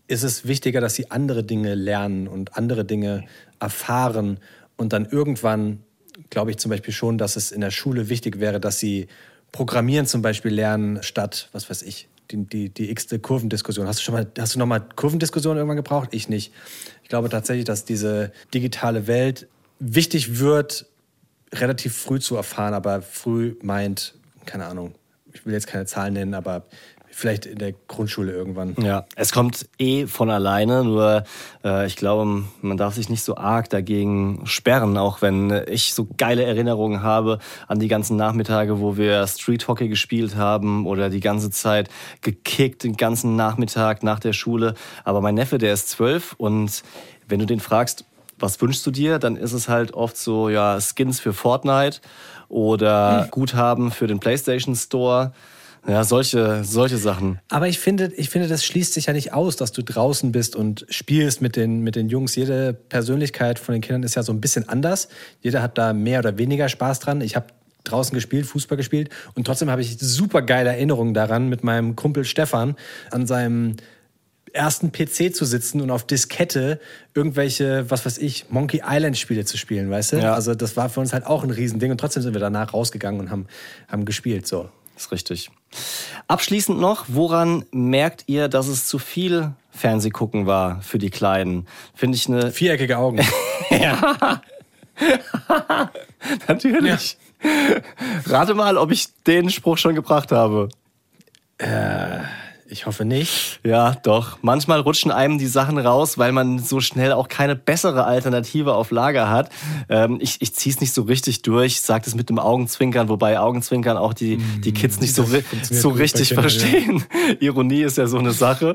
ist es wichtiger, dass sie andere Dinge lernen und andere Dinge erfahren. Und dann irgendwann glaube ich zum Beispiel schon, dass es in der Schule wichtig wäre, dass sie Programmieren zum Beispiel lernen, statt, was weiß ich, die, die, die x-te Kurvendiskussion. Hast du schon mal, hast du noch mal Kurvendiskussion irgendwann gebraucht? Ich nicht. Ich glaube tatsächlich, dass diese digitale Welt wichtig wird, relativ früh zu erfahren, aber früh meint, keine Ahnung, ich will jetzt keine Zahlen nennen, aber vielleicht in der Grundschule irgendwann. Ja, es kommt eh von alleine, nur äh, ich glaube, man darf sich nicht so arg dagegen sperren, auch wenn ich so geile Erinnerungen habe an die ganzen Nachmittage, wo wir Street Hockey gespielt haben oder die ganze Zeit gekickt, den ganzen Nachmittag nach der Schule. Aber mein Neffe, der ist zwölf und wenn du den fragst, was wünschst du dir, dann ist es halt oft so, ja, Skins für Fortnite oder Guthaben für den PlayStation Store. Ja, solche, solche Sachen. Aber ich finde, ich finde, das schließt sich ja nicht aus, dass du draußen bist und spielst mit den, mit den Jungs. Jede Persönlichkeit von den Kindern ist ja so ein bisschen anders. Jeder hat da mehr oder weniger Spaß dran. Ich habe draußen gespielt, Fußball gespielt und trotzdem habe ich super geile Erinnerungen daran, mit meinem Kumpel Stefan an seinem ersten PC zu sitzen und auf Diskette irgendwelche, was weiß ich, Monkey Island Spiele zu spielen, weißt du? Ja. Also das war für uns halt auch ein Riesending und trotzdem sind wir danach rausgegangen und haben, haben gespielt, so. Ist richtig. Abschließend noch, woran merkt ihr, dass es zu viel Fernsehgucken war für die Kleinen? Finde ich eine. Viereckige Augen. Natürlich. Rate mal, ob ich den Spruch schon gebracht habe. Ich hoffe nicht. Ja, doch. Manchmal rutschen einem die Sachen raus, weil man so schnell auch keine bessere Alternative auf Lager hat. Ähm, ich ich ziehe es nicht so richtig durch, sage das mit dem Augenzwinkern, wobei Augenzwinkern auch die, die Kids nicht so, so richtig verstehen. Ironie ist ja so eine Sache.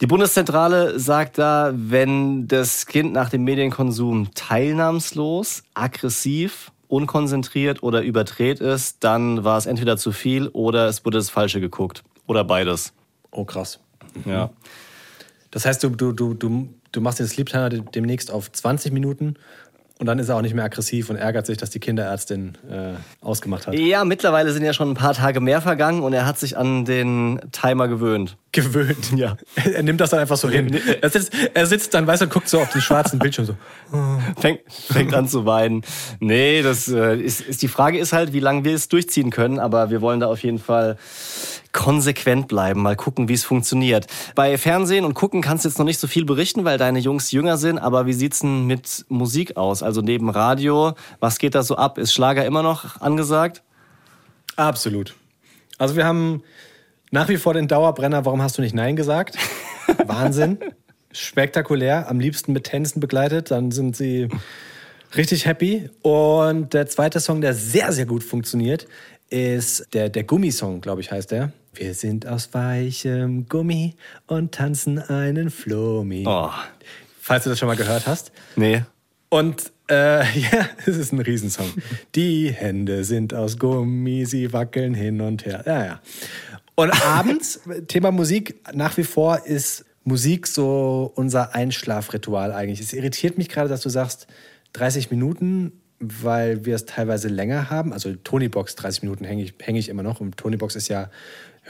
Die Bundeszentrale sagt da, wenn das Kind nach dem Medienkonsum teilnahmslos, aggressiv, unkonzentriert oder überdreht ist, dann war es entweder zu viel oder es wurde das Falsche geguckt. Oder beides. Oh, krass. Ja. Das heißt, du, du, du, du, du machst den Sleep Timer de- demnächst auf 20 Minuten und dann ist er auch nicht mehr aggressiv und ärgert sich, dass die Kinderärztin äh, ausgemacht hat. Ja, mittlerweile sind ja schon ein paar Tage mehr vergangen und er hat sich an den Timer gewöhnt. Gewöhnt. Ja. Er nimmt das dann einfach so hin. Er sitzt, er sitzt dann, weißt du, und guckt so auf den schwarzen Bildschirm so. Fängt, fängt an zu weinen. Nee, das äh, ist, ist die Frage ist halt, wie lange wir es durchziehen können, aber wir wollen da auf jeden Fall konsequent bleiben, mal gucken, wie es funktioniert. Bei Fernsehen und Gucken kannst du jetzt noch nicht so viel berichten, weil deine Jungs jünger sind, aber wie sieht's denn mit Musik aus? Also neben Radio, was geht da so ab? Ist Schlager immer noch angesagt? Absolut. Also wir haben nach wie vor den Dauerbrenner, warum hast du nicht Nein gesagt? Wahnsinn. Spektakulär. Am liebsten mit Tänzen begleitet. Dann sind sie richtig happy. Und der zweite Song, der sehr, sehr gut funktioniert, ist der, der Gummisong, glaube ich, heißt der. Wir sind aus weichem Gummi und tanzen einen Flomi. Oh, Falls du das schon mal gehört hast. nee. Und äh, ja, es ist ein Riesensong. Die Hände sind aus Gummi, sie wackeln hin und her. Ja, ja. Und abends, Thema Musik, nach wie vor ist Musik so unser Einschlafritual eigentlich. Es irritiert mich gerade, dass du sagst 30 Minuten, weil wir es teilweise länger haben. Also Tonybox 30 Minuten hänge ich, häng ich immer noch. Und Tonybox ist ja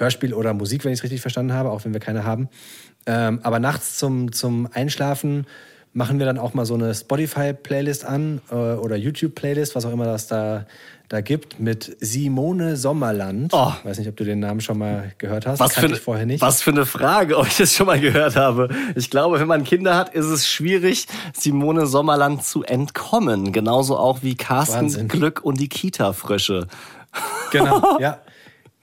Hörspiel oder Musik, wenn ich es richtig verstanden habe, auch wenn wir keine haben. Ähm, aber nachts zum, zum Einschlafen machen wir dann auch mal so eine Spotify-Playlist an äh, oder YouTube-Playlist, was auch immer das da, da gibt, mit Simone Sommerland. Oh. Weiß nicht, ob du den Namen schon mal gehört hast. Was für, Kannte ich nicht. was für eine Frage, ob ich das schon mal gehört habe. Ich glaube, wenn man Kinder hat, ist es schwierig, Simone Sommerland zu entkommen. Genauso auch wie Carsten Wahnsinn. Glück und die Kita-Frösche. Genau, ja.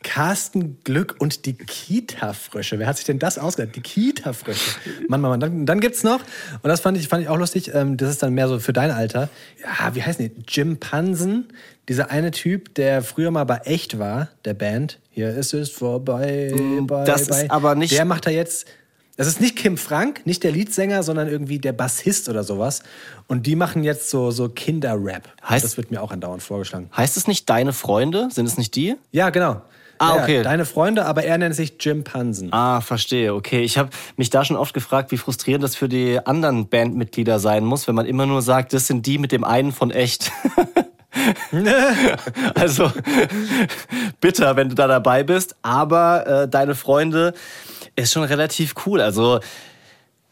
Carsten Glück und die Kita-Frösche. Wer hat sich denn das ausgedacht? Die Kita-Frösche. Mann, Mann, Mann. Dann, dann gibt's noch, und das fand ich, fand ich auch lustig, ähm, das ist dann mehr so für dein Alter. Ja, wie heißen die? Jim Pansen, dieser eine Typ, der früher mal bei Echt war, der Band. Hier ist es vorbei. Mm, das ist bye. aber nicht- Der macht da jetzt. Das ist nicht Kim Frank, nicht der Leadsänger, sondern irgendwie der Bassist oder sowas. Und die machen jetzt so, so Kinder-Rap. Heißt- das wird mir auch andauernd vorgeschlagen. Heißt es nicht deine Freunde? Sind es nicht die? Ja, genau. Ah, Ja, okay. Deine Freunde, aber er nennt sich Jim Pansen. Ah, verstehe. Okay, ich habe mich da schon oft gefragt, wie frustrierend das für die anderen Bandmitglieder sein muss, wenn man immer nur sagt, das sind die mit dem einen von echt. also bitter, wenn du da dabei bist, aber äh, deine Freunde ist schon relativ cool. Also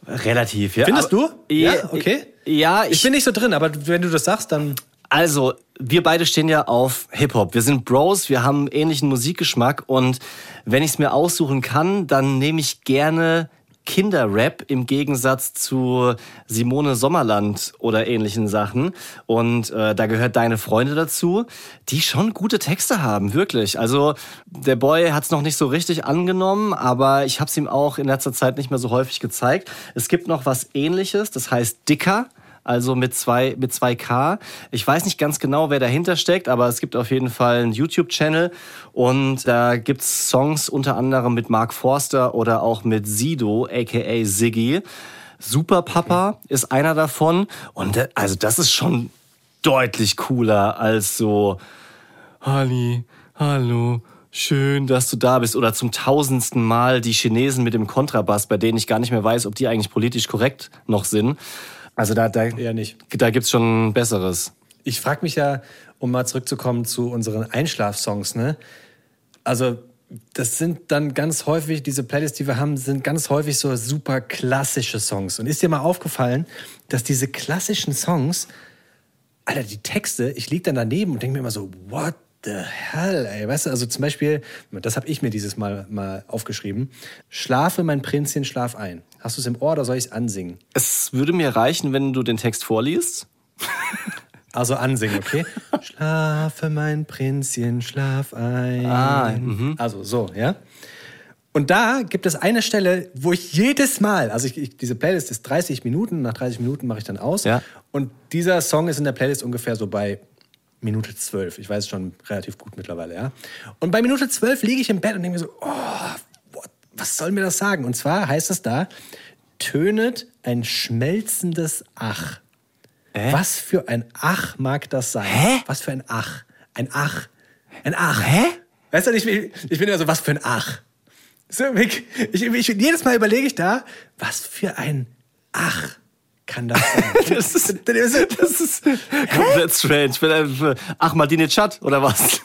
relativ, ja. Findest Aber- du? Ja, okay. Ja, Ich bin nicht so drin, aber wenn du das sagst, dann. Also, wir beide stehen ja auf Hip-Hop. Wir sind Bros, wir haben ähnlichen Musikgeschmack und wenn ich es mir aussuchen kann, dann nehme ich gerne Kinderrap im Gegensatz zu Simone Sommerland oder ähnlichen Sachen. Und äh, da gehört deine Freunde dazu, die schon gute Texte haben, wirklich. Also der Boy hat es noch nicht so richtig angenommen, aber ich habe es ihm auch in letzter Zeit nicht mehr so häufig gezeigt. Es gibt noch was ähnliches, das heißt Dicker also mit zwei mit 2K. Ich weiß nicht ganz genau, wer dahinter steckt, aber es gibt auf jeden Fall einen YouTube-Channel und da gibt's Songs unter anderem mit Mark Forster oder auch mit Sido, aka Siggy. Super Papa ist einer davon und da- also das ist schon deutlich cooler als so Halli, hallo, schön, dass du da bist. Oder zum tausendsten Mal die Chinesen mit dem Kontrabass, bei denen ich gar nicht mehr weiß, ob die eigentlich politisch korrekt noch sind. Also da, da, Eher nicht. da gibt's schon Besseres. Ich frage mich ja, um mal zurückzukommen zu unseren Einschlafsongs, ne? Also, das sind dann ganz häufig, diese Playlists, die wir haben, sind ganz häufig so super klassische Songs. Und ist dir mal aufgefallen, dass diese klassischen Songs, Alter, die Texte, ich lieg dann daneben und denke mir immer so, what the hell, ey? Weißt du, also zum Beispiel, das habe ich mir dieses Mal mal aufgeschrieben. Schlafe, mein Prinzchen, schlaf ein. Hast du es im Ohr oder soll ich es ansingen? Es würde mir reichen, wenn du den Text vorliest. Also ansingen, okay? Schlafe, mein Prinzchen, schlaf ein. Ah, Also so, ja? Und da gibt es eine Stelle, wo ich jedes Mal, also ich, ich, diese Playlist ist 30 Minuten, nach 30 Minuten mache ich dann aus. Ja. Und dieser Song ist in der Playlist ungefähr so bei Minute 12. Ich weiß es schon relativ gut mittlerweile, ja. Und bei Minute 12 liege ich im Bett und denke mir so, oh, what, was soll mir das sagen? Und zwar heißt es da, tönet ein schmelzendes Ach. Was für ein Ach mag das sein? Hä? Was für ein Ach? Ein Ach. Ein Ach. Hä? Weißt du, ich, ich bin immer so, was für ein Ach. So, ich, ich, jedes Mal überlege ich da, was für ein Ach, kann das sein? Das ist, das ist komplett strange. Wenn, äh, Ahmadinejad oder was?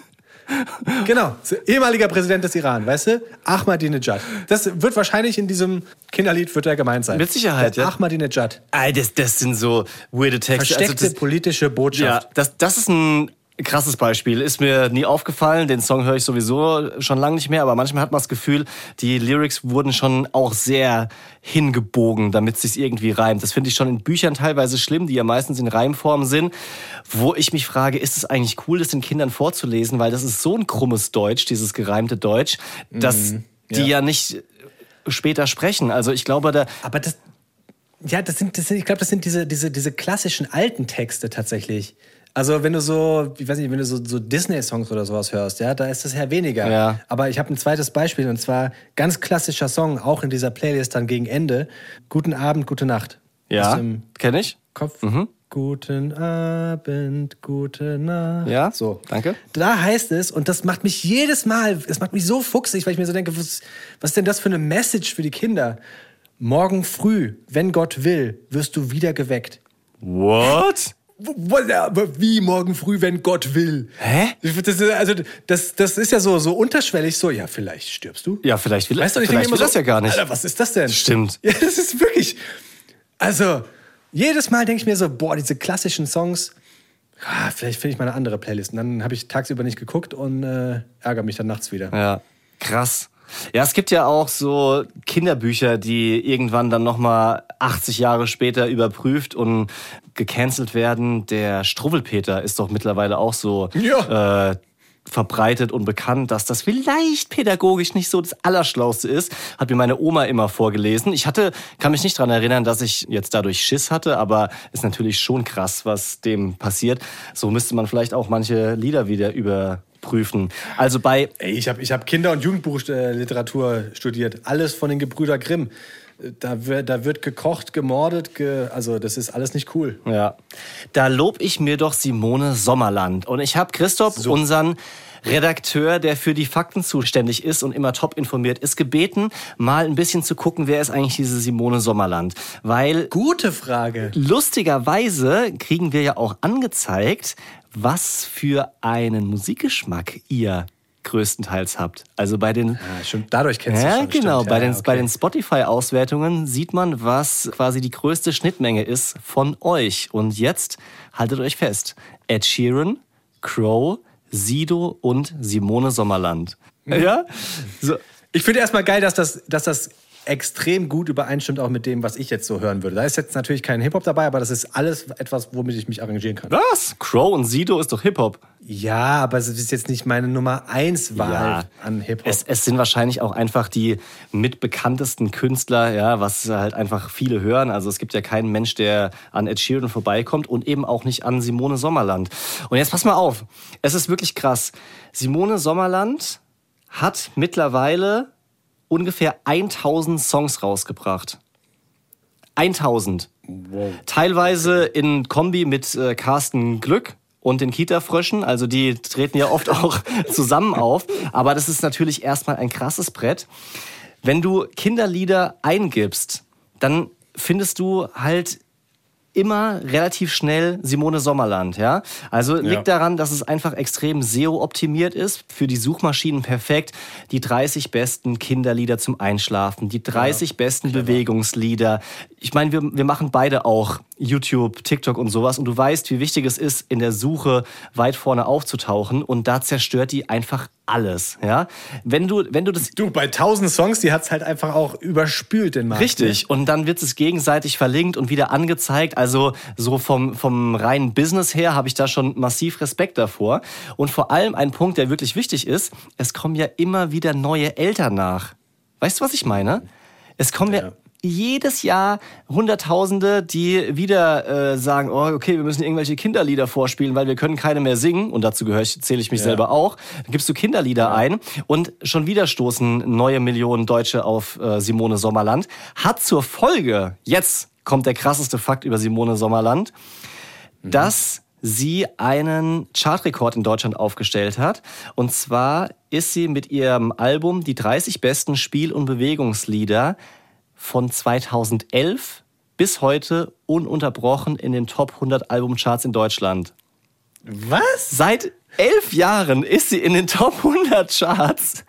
Genau, ehemaliger Präsident des Iran, weißt du? Ahmadinejad. Das wird wahrscheinlich in diesem Kinderlied wird er gemeint sein. Mit Sicherheit, Der ja. Ahmadinejad. Ey, das, das sind so weirde Texte. Versteckte Also das, politische ja, Botschaft. das, das ist ein krasses Beispiel. Ist mir nie aufgefallen. Den Song höre ich sowieso schon lange nicht mehr, aber manchmal hat man das Gefühl, die Lyrics wurden schon auch sehr hingebogen, damit es sich irgendwie reimt. Das finde ich schon in Büchern teilweise schlimm, die ja meistens in Reimform sind, wo ich mich frage, ist es eigentlich cool, das den Kindern vorzulesen, weil das ist so ein krummes Deutsch, dieses gereimte Deutsch, dass die ja nicht später sprechen. Also ich glaube, da Aber das, ja, das sind, das sind ich glaube, das sind diese, diese, diese klassischen alten Texte tatsächlich. Also wenn du so, ich weiß nicht, wenn du so, so Disney-Songs oder sowas hörst, ja, da ist das ja weniger. Ja. Aber ich habe ein zweites Beispiel und zwar ganz klassischer Song, auch in dieser Playlist dann gegen Ende. Guten Abend, gute Nacht. ja, kenne ich. Kopf. Guten Abend, gute Nacht. Ja, so. danke. Da heißt es, und das macht mich jedes Mal, es macht mich so fuchsig, weil ich mir so denke, was, was ist denn das für eine Message für die Kinder? Morgen früh, wenn Gott will, wirst du wieder geweckt. What? Wie morgen früh, wenn Gott will? Hä? Das ist, also, das, das ist ja so, so unterschwellig so, ja, vielleicht stirbst du. Ja, vielleicht will, Weißt du, ich vielleicht will das so, ja gar nicht. Alter, was ist das denn? Stimmt. Ja, das ist wirklich. Also, jedes Mal denke ich mir so, boah, diese klassischen Songs, ah, vielleicht finde ich mal eine andere Playlist. Und dann habe ich tagsüber nicht geguckt und äh, ärgere mich dann nachts wieder. Ja, krass. Ja, es gibt ja auch so Kinderbücher, die irgendwann dann nochmal 80 Jahre später überprüft und gecancelt werden. Der Struwwelpeter ist doch mittlerweile auch so Ja. äh, verbreitet und bekannt, dass das vielleicht pädagogisch nicht so das Allerschlauste ist. Hat mir meine Oma immer vorgelesen. Ich hatte, kann mich nicht dran erinnern, dass ich jetzt dadurch Schiss hatte, aber ist natürlich schon krass, was dem passiert. So müsste man vielleicht auch manche Lieder wieder überprüfen. Also bei Ey, ich habe ich hab Kinder- und Jugendbuchliteratur studiert. Alles von den Gebrüder Grimm. Da wird, da wird gekocht, gemordet, ge, also das ist alles nicht cool. Ja. Da lob ich mir doch Simone Sommerland. Und ich habe Christoph, unseren Redakteur, der für die Fakten zuständig ist und immer top informiert ist, gebeten, mal ein bisschen zu gucken, wer ist eigentlich diese Simone Sommerland. Weil Gute Frage. lustigerweise kriegen wir ja auch angezeigt, was für einen Musikgeschmack ihr größtenteils habt. Also bei den Ja, schon, dadurch kennst du ja, schon. genau. stimmt. bei, Ja, den, okay. bei den Spotify-Auswertungen sieht man, was quasi die größte Schnittmenge ist von euch. Und jetzt haltet euch fest. Ed Sheeran, Crow, Sido und Simone Sommerland. Mhm. Ja? So, Ich finde erstmal geil, dass das, dass das extrem gut übereinstimmt auch mit dem, was ich jetzt so hören würde. Da ist jetzt natürlich kein Hip-Hop dabei, aber das ist alles etwas, womit ich mich arrangieren kann. was? Crow und Sido ist doch Hip-Hop. Ja, aber es ist jetzt nicht meine Nummer eins Wahl Ja. an Hip-Hop. Es, es sind wahrscheinlich auch einfach die mitbekanntesten Künstler, ja, was halt einfach viele hören. Also es gibt ja keinen Mensch, der an Ed Sheeran vorbeikommt und eben auch nicht an Simone Sommerland. Und jetzt pass mal auf, es ist wirklich krass. Simone Sommerland hat mittlerweile ungefähr 1000 Songs rausgebracht. 1000. Teilweise in Kombi mit äh, Carsten Glück und den Kita-Fröschen. Also die treten ja oft auch zusammen auf. Aber das ist natürlich erstmal ein krasses Brett. Wenn du Kinderlieder eingibst, dann findest du halt immer relativ schnell Simone Sommerland, ja? Also liegt daran, dass es einfach extrem SEO-optimiert ist, für die Suchmaschinen perfekt. Die 30 besten Kinderlieder zum Einschlafen, die 30 besten Bewegungslieder. Ich meine, wir, wir machen beide auch YouTube, TikTok und sowas und du weißt, wie wichtig es ist, in der Suche weit vorne aufzutauchen und da zerstört die einfach alles, ja? Wenn du, wenn du das du, bei 1000 Songs, die hat es halt einfach auch überspült, den Markt. Richtig. Und dann wird es gegenseitig verlinkt und wieder angezeigt. Also so vom, vom reinen Business her habe ich da schon massiv Respekt davor. Und vor allem ein Punkt, der wirklich wichtig ist, es kommen ja immer wieder neue Eltern nach. Weißt du, was ich meine? Es kommen ja, Ja. Jedes Jahr Hunderttausende, die wieder äh, sagen, oh, okay, wir müssen irgendwelche Kinderlieder vorspielen, weil wir können keine mehr singen. Und dazu gehöre ich, zähle ich mich selber auch. Dann gibst du Kinderlieder ein und schon wieder stoßen neue Millionen Deutsche auf äh, Simone Sommerland. Hat zur Folge, jetzt kommt der krasseste Fakt über Simone Sommerland, dass sie einen Chartrekord in Deutschland aufgestellt hat. Und zwar ist sie mit ihrem Album die 30 besten Spiel- und Bewegungslieder von 2011 bis heute ununterbrochen in den Top 100 Albumcharts in Deutschland. Was? Seit elf Jahren ist sie in den Top 100 Charts.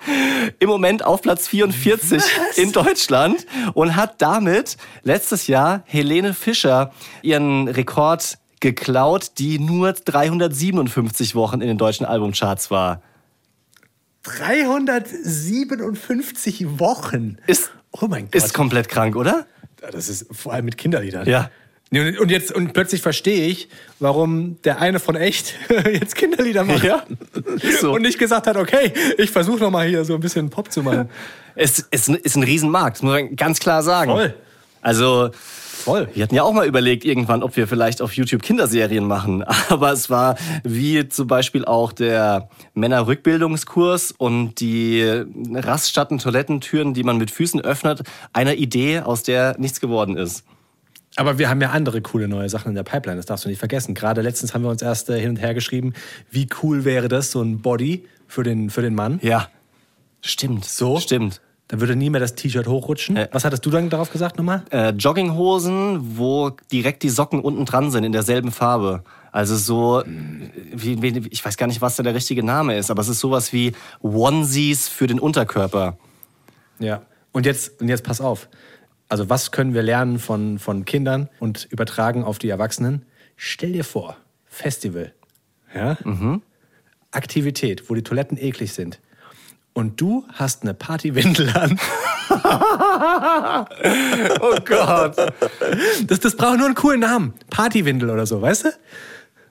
Im Moment auf Platz 44 in Deutschland und hat damit letztes Jahr Helene Fischer ihren Rekord geklaut, die nur 357 Wochen in den deutschen Albumcharts war. 357 Wochen. Ist, oh mein Gott. ist komplett krank, oder? das ist vor allem mit Kinderliedern. Ja. Und jetzt und plötzlich verstehe ich, warum der eine von echt jetzt Kinderlieder macht. Ja, so. Und nicht gesagt hat, okay, ich versuche noch mal hier so ein bisschen Pop zu machen. Es ist, ein- ist ein Riesenmarkt, das muss man ganz klar sagen. Voll. Also, Voll. wir hatten ja auch mal überlegt irgendwann, ob wir vielleicht auf YouTube Kinderserien machen. Aber es war wie zum Beispiel auch der Männerrückbildungskurs und die Raststatten, Toilettentüren, die man mit Füßen öffnet, eine Idee, aus der nichts geworden ist. Aber wir haben ja andere coole neue Sachen in der Pipeline, das darfst du nicht vergessen. Gerade letztens haben wir uns erst äh, hin und her geschrieben, wie cool wäre das, so ein Body für den, für den Mann. Ja. Stimmt. So? Stimmt. Dann würde nie mehr das T-Shirt hochrutschen. Äh. Was hattest du dann darauf gesagt nochmal? äh, Jogginghosen, wo direkt die Socken unten dran sind in derselben Farbe. Also so, wie, wie, ich weiß gar nicht, was da der richtige Name ist, aber es ist sowas wie Onesies für den Unterkörper. Ja. Und jetzt, und jetzt pass auf. Also was können wir lernen von, von Kindern und übertragen auf die Erwachsenen? Stell dir vor, Festival. Ja? Aktivität, wo die Toiletten eklig sind. Und du hast eine Partywindel an. Oh Gott. Das, das braucht nur einen coolen Namen. Partywindel oder so, weißt du?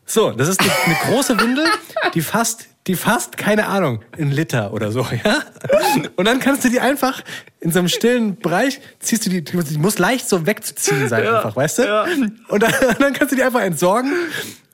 So, das ist eine, eine große Windel, die fasst, die fasst, keine Ahnung, einen Liter oder so, ja? Und dann kannst du die einfach in so einem stillen Bereich, ziehst du die, die muss leicht so wegzuziehen sein einfach, weißt du? ja. Und dann, dann kannst du die einfach entsorgen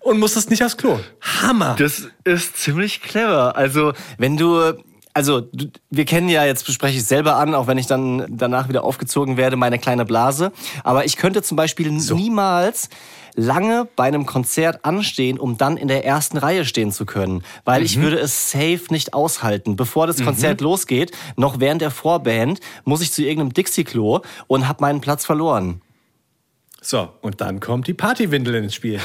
und musst es nicht aufs Klo. Hammer! Das ist ziemlich clever. Also, wenn du. Also, wir kennen ja, jetzt bespreche ich selber an, auch wenn ich dann danach wieder aufgezogen werde, meine kleine Blase. Aber ich könnte zum Beispiel niemals lange bei einem Konzert anstehen, um dann in der ersten Reihe stehen zu können. Weil ich würde es safe nicht aushalten. Bevor das Konzert losgeht, noch während der Vorband, muss ich zu irgendeinem Dixie-Klo und habe meinen Platz verloren. So, und dann kommt die Partywindel ins Spiel.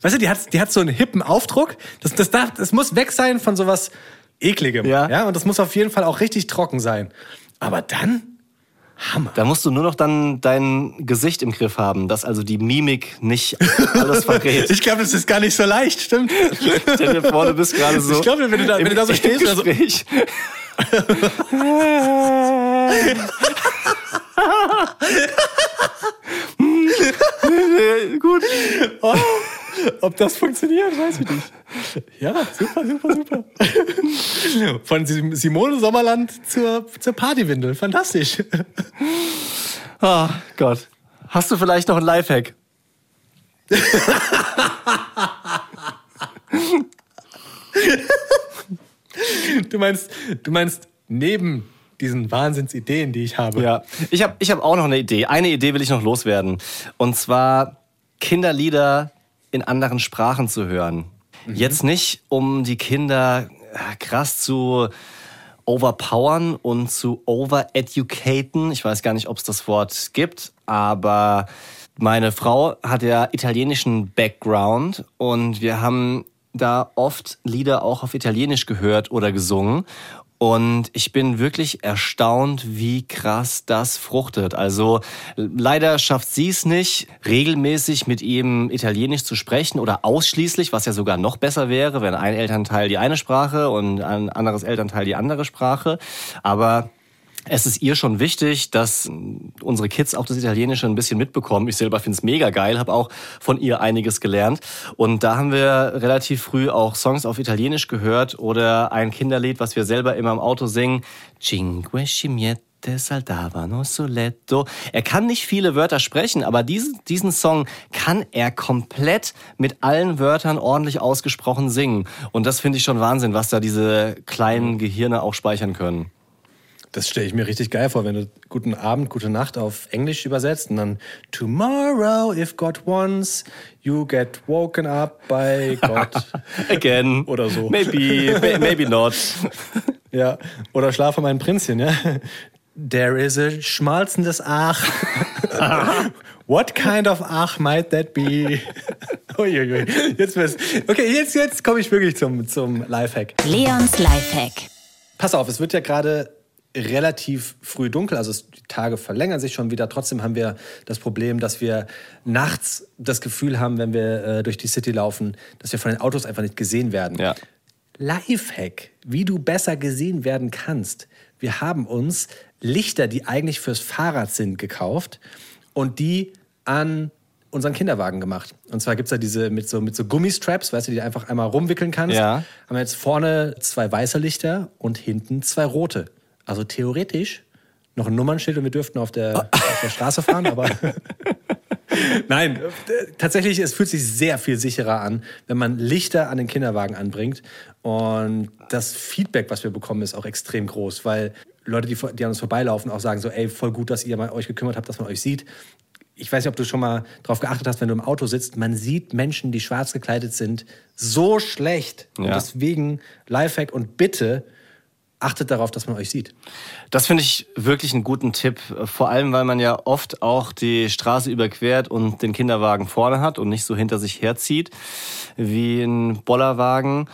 Weißt du, die hat, die hat so einen hippen Aufdruck. Das, das, darf, das muss weg sein von sowas Ekligem. Ja. ja. Und das muss auf jeden Fall auch richtig trocken sein. Aber dann, Hammer. Da musst du nur noch dann dein Gesicht im Griff haben, dass also die Mimik nicht alles verrät. Ich glaube, das ist gar nicht so leicht, stimmt? Stell dir vor, du bist gerade so. Ich glaube, wenn du da- wenn du da so stehst, also-. Gut. Oh, ob das funktioniert, weiß ich nicht. Ja, super, super, super. Von Sim- Simone Sommerland zur, zur Partywindel. Fantastisch. Oh Gott. Hast du vielleicht noch einen Lifehack? Du meinst, du meinst neben diesen Wahnsinnsideen, die ich habe. Ja, ich habe ich hab auch noch eine Idee. Eine Idee will ich noch loswerden. Und zwar Kinderlieder in anderen Sprachen zu hören. Jetzt nicht, um die Kinder äh, krass zu overpowern und zu overeducaten. Ich weiß gar nicht, ob es das Wort gibt, aber meine Frau hat ja italienischen Background und wir haben da oft Lieder auch auf Italienisch gehört oder gesungen. Und ich bin wirklich erstaunt, wie krass das fruchtet. Also leider schafft sie es nicht, regelmäßig mit ihm Italienisch zu sprechen oder ausschließlich, was ja sogar noch besser wäre, wenn ein Elternteil die eine Sprache und ein anderes Elternteil die andere Sprache. Aber es ist ihr schon wichtig, dass unsere Kids auch das Italienische ein bisschen mitbekommen. Ich selber finde es mega geil, habe auch von ihr einiges gelernt. Und da haben wir relativ früh auch Songs auf Italienisch gehört oder ein Kinderlied, was wir selber immer im Auto singen. Cinque scimmiette saltavano sul letto. Er kann nicht viele Wörter sprechen, aber diesen, diesen Song kann er komplett mit allen Wörtern ordentlich ausgesprochen singen. Und das finde ich schon Wahnsinn, was da diese kleinen Gehirne auch speichern können. Das stelle ich mir richtig geil vor, wenn du guten Abend, gute Nacht auf Englisch übersetzt und dann Tomorrow, if God wants, you get woken up by God. Again. Oder so. Maybe, may- maybe not. ja. Oder Schlafe mein Prinzchen, ja. There is a schmalzendes Ach. What kind of Ach might that be? Uiuiui. Jetzt wird's- okay, jetzt, jetzt komme ich wirklich zum, zum Lifehack. Leons Lifehack. Pass auf, es wird ja gerade relativ früh dunkel, also es, die Tage verlängern sich schon wieder. Trotzdem haben wir das Problem, dass wir nachts das Gefühl haben, wenn wir äh, durch die City laufen, dass wir von den Autos einfach nicht gesehen werden. Ja. Lifehack, wie du besser gesehen werden kannst. Wir haben uns Lichter, die eigentlich fürs Fahrrad sind, gekauft und die an unseren Kinderwagen gemacht. Und zwar gibt's da diese mit so, mit so Gummistraps, weißt du, die du einfach einmal rumwickeln kannst. Ja. Haben wir jetzt vorne zwei weiße Lichter und hinten zwei rote. Also theoretisch noch ein Nummernschild und wir dürften auf der, auf der Straße fahren, aber Nein, tatsächlich, es fühlt sich sehr viel sicherer an, wenn man Lichter an den Kinderwagen anbringt. Und das Feedback, was wir bekommen, ist auch extrem groß, weil Leute, die, die an uns vorbeilaufen, auch sagen so, ey, voll gut, dass ihr mal euch gekümmert habt, dass man euch sieht. Ich weiß nicht, ob du schon mal darauf geachtet hast, wenn du im Auto sitzt, man sieht Menschen, die schwarz gekleidet sind, so schlecht. Und Ja. deswegen Lifehack und bitte achtet darauf, dass man euch sieht. Das finde ich wirklich einen guten Tipp. Vor allem, weil man ja oft auch die Straße überquert und den Kinderwagen vorne hat und nicht so hinter sich herzieht wie ein Bollerwagen.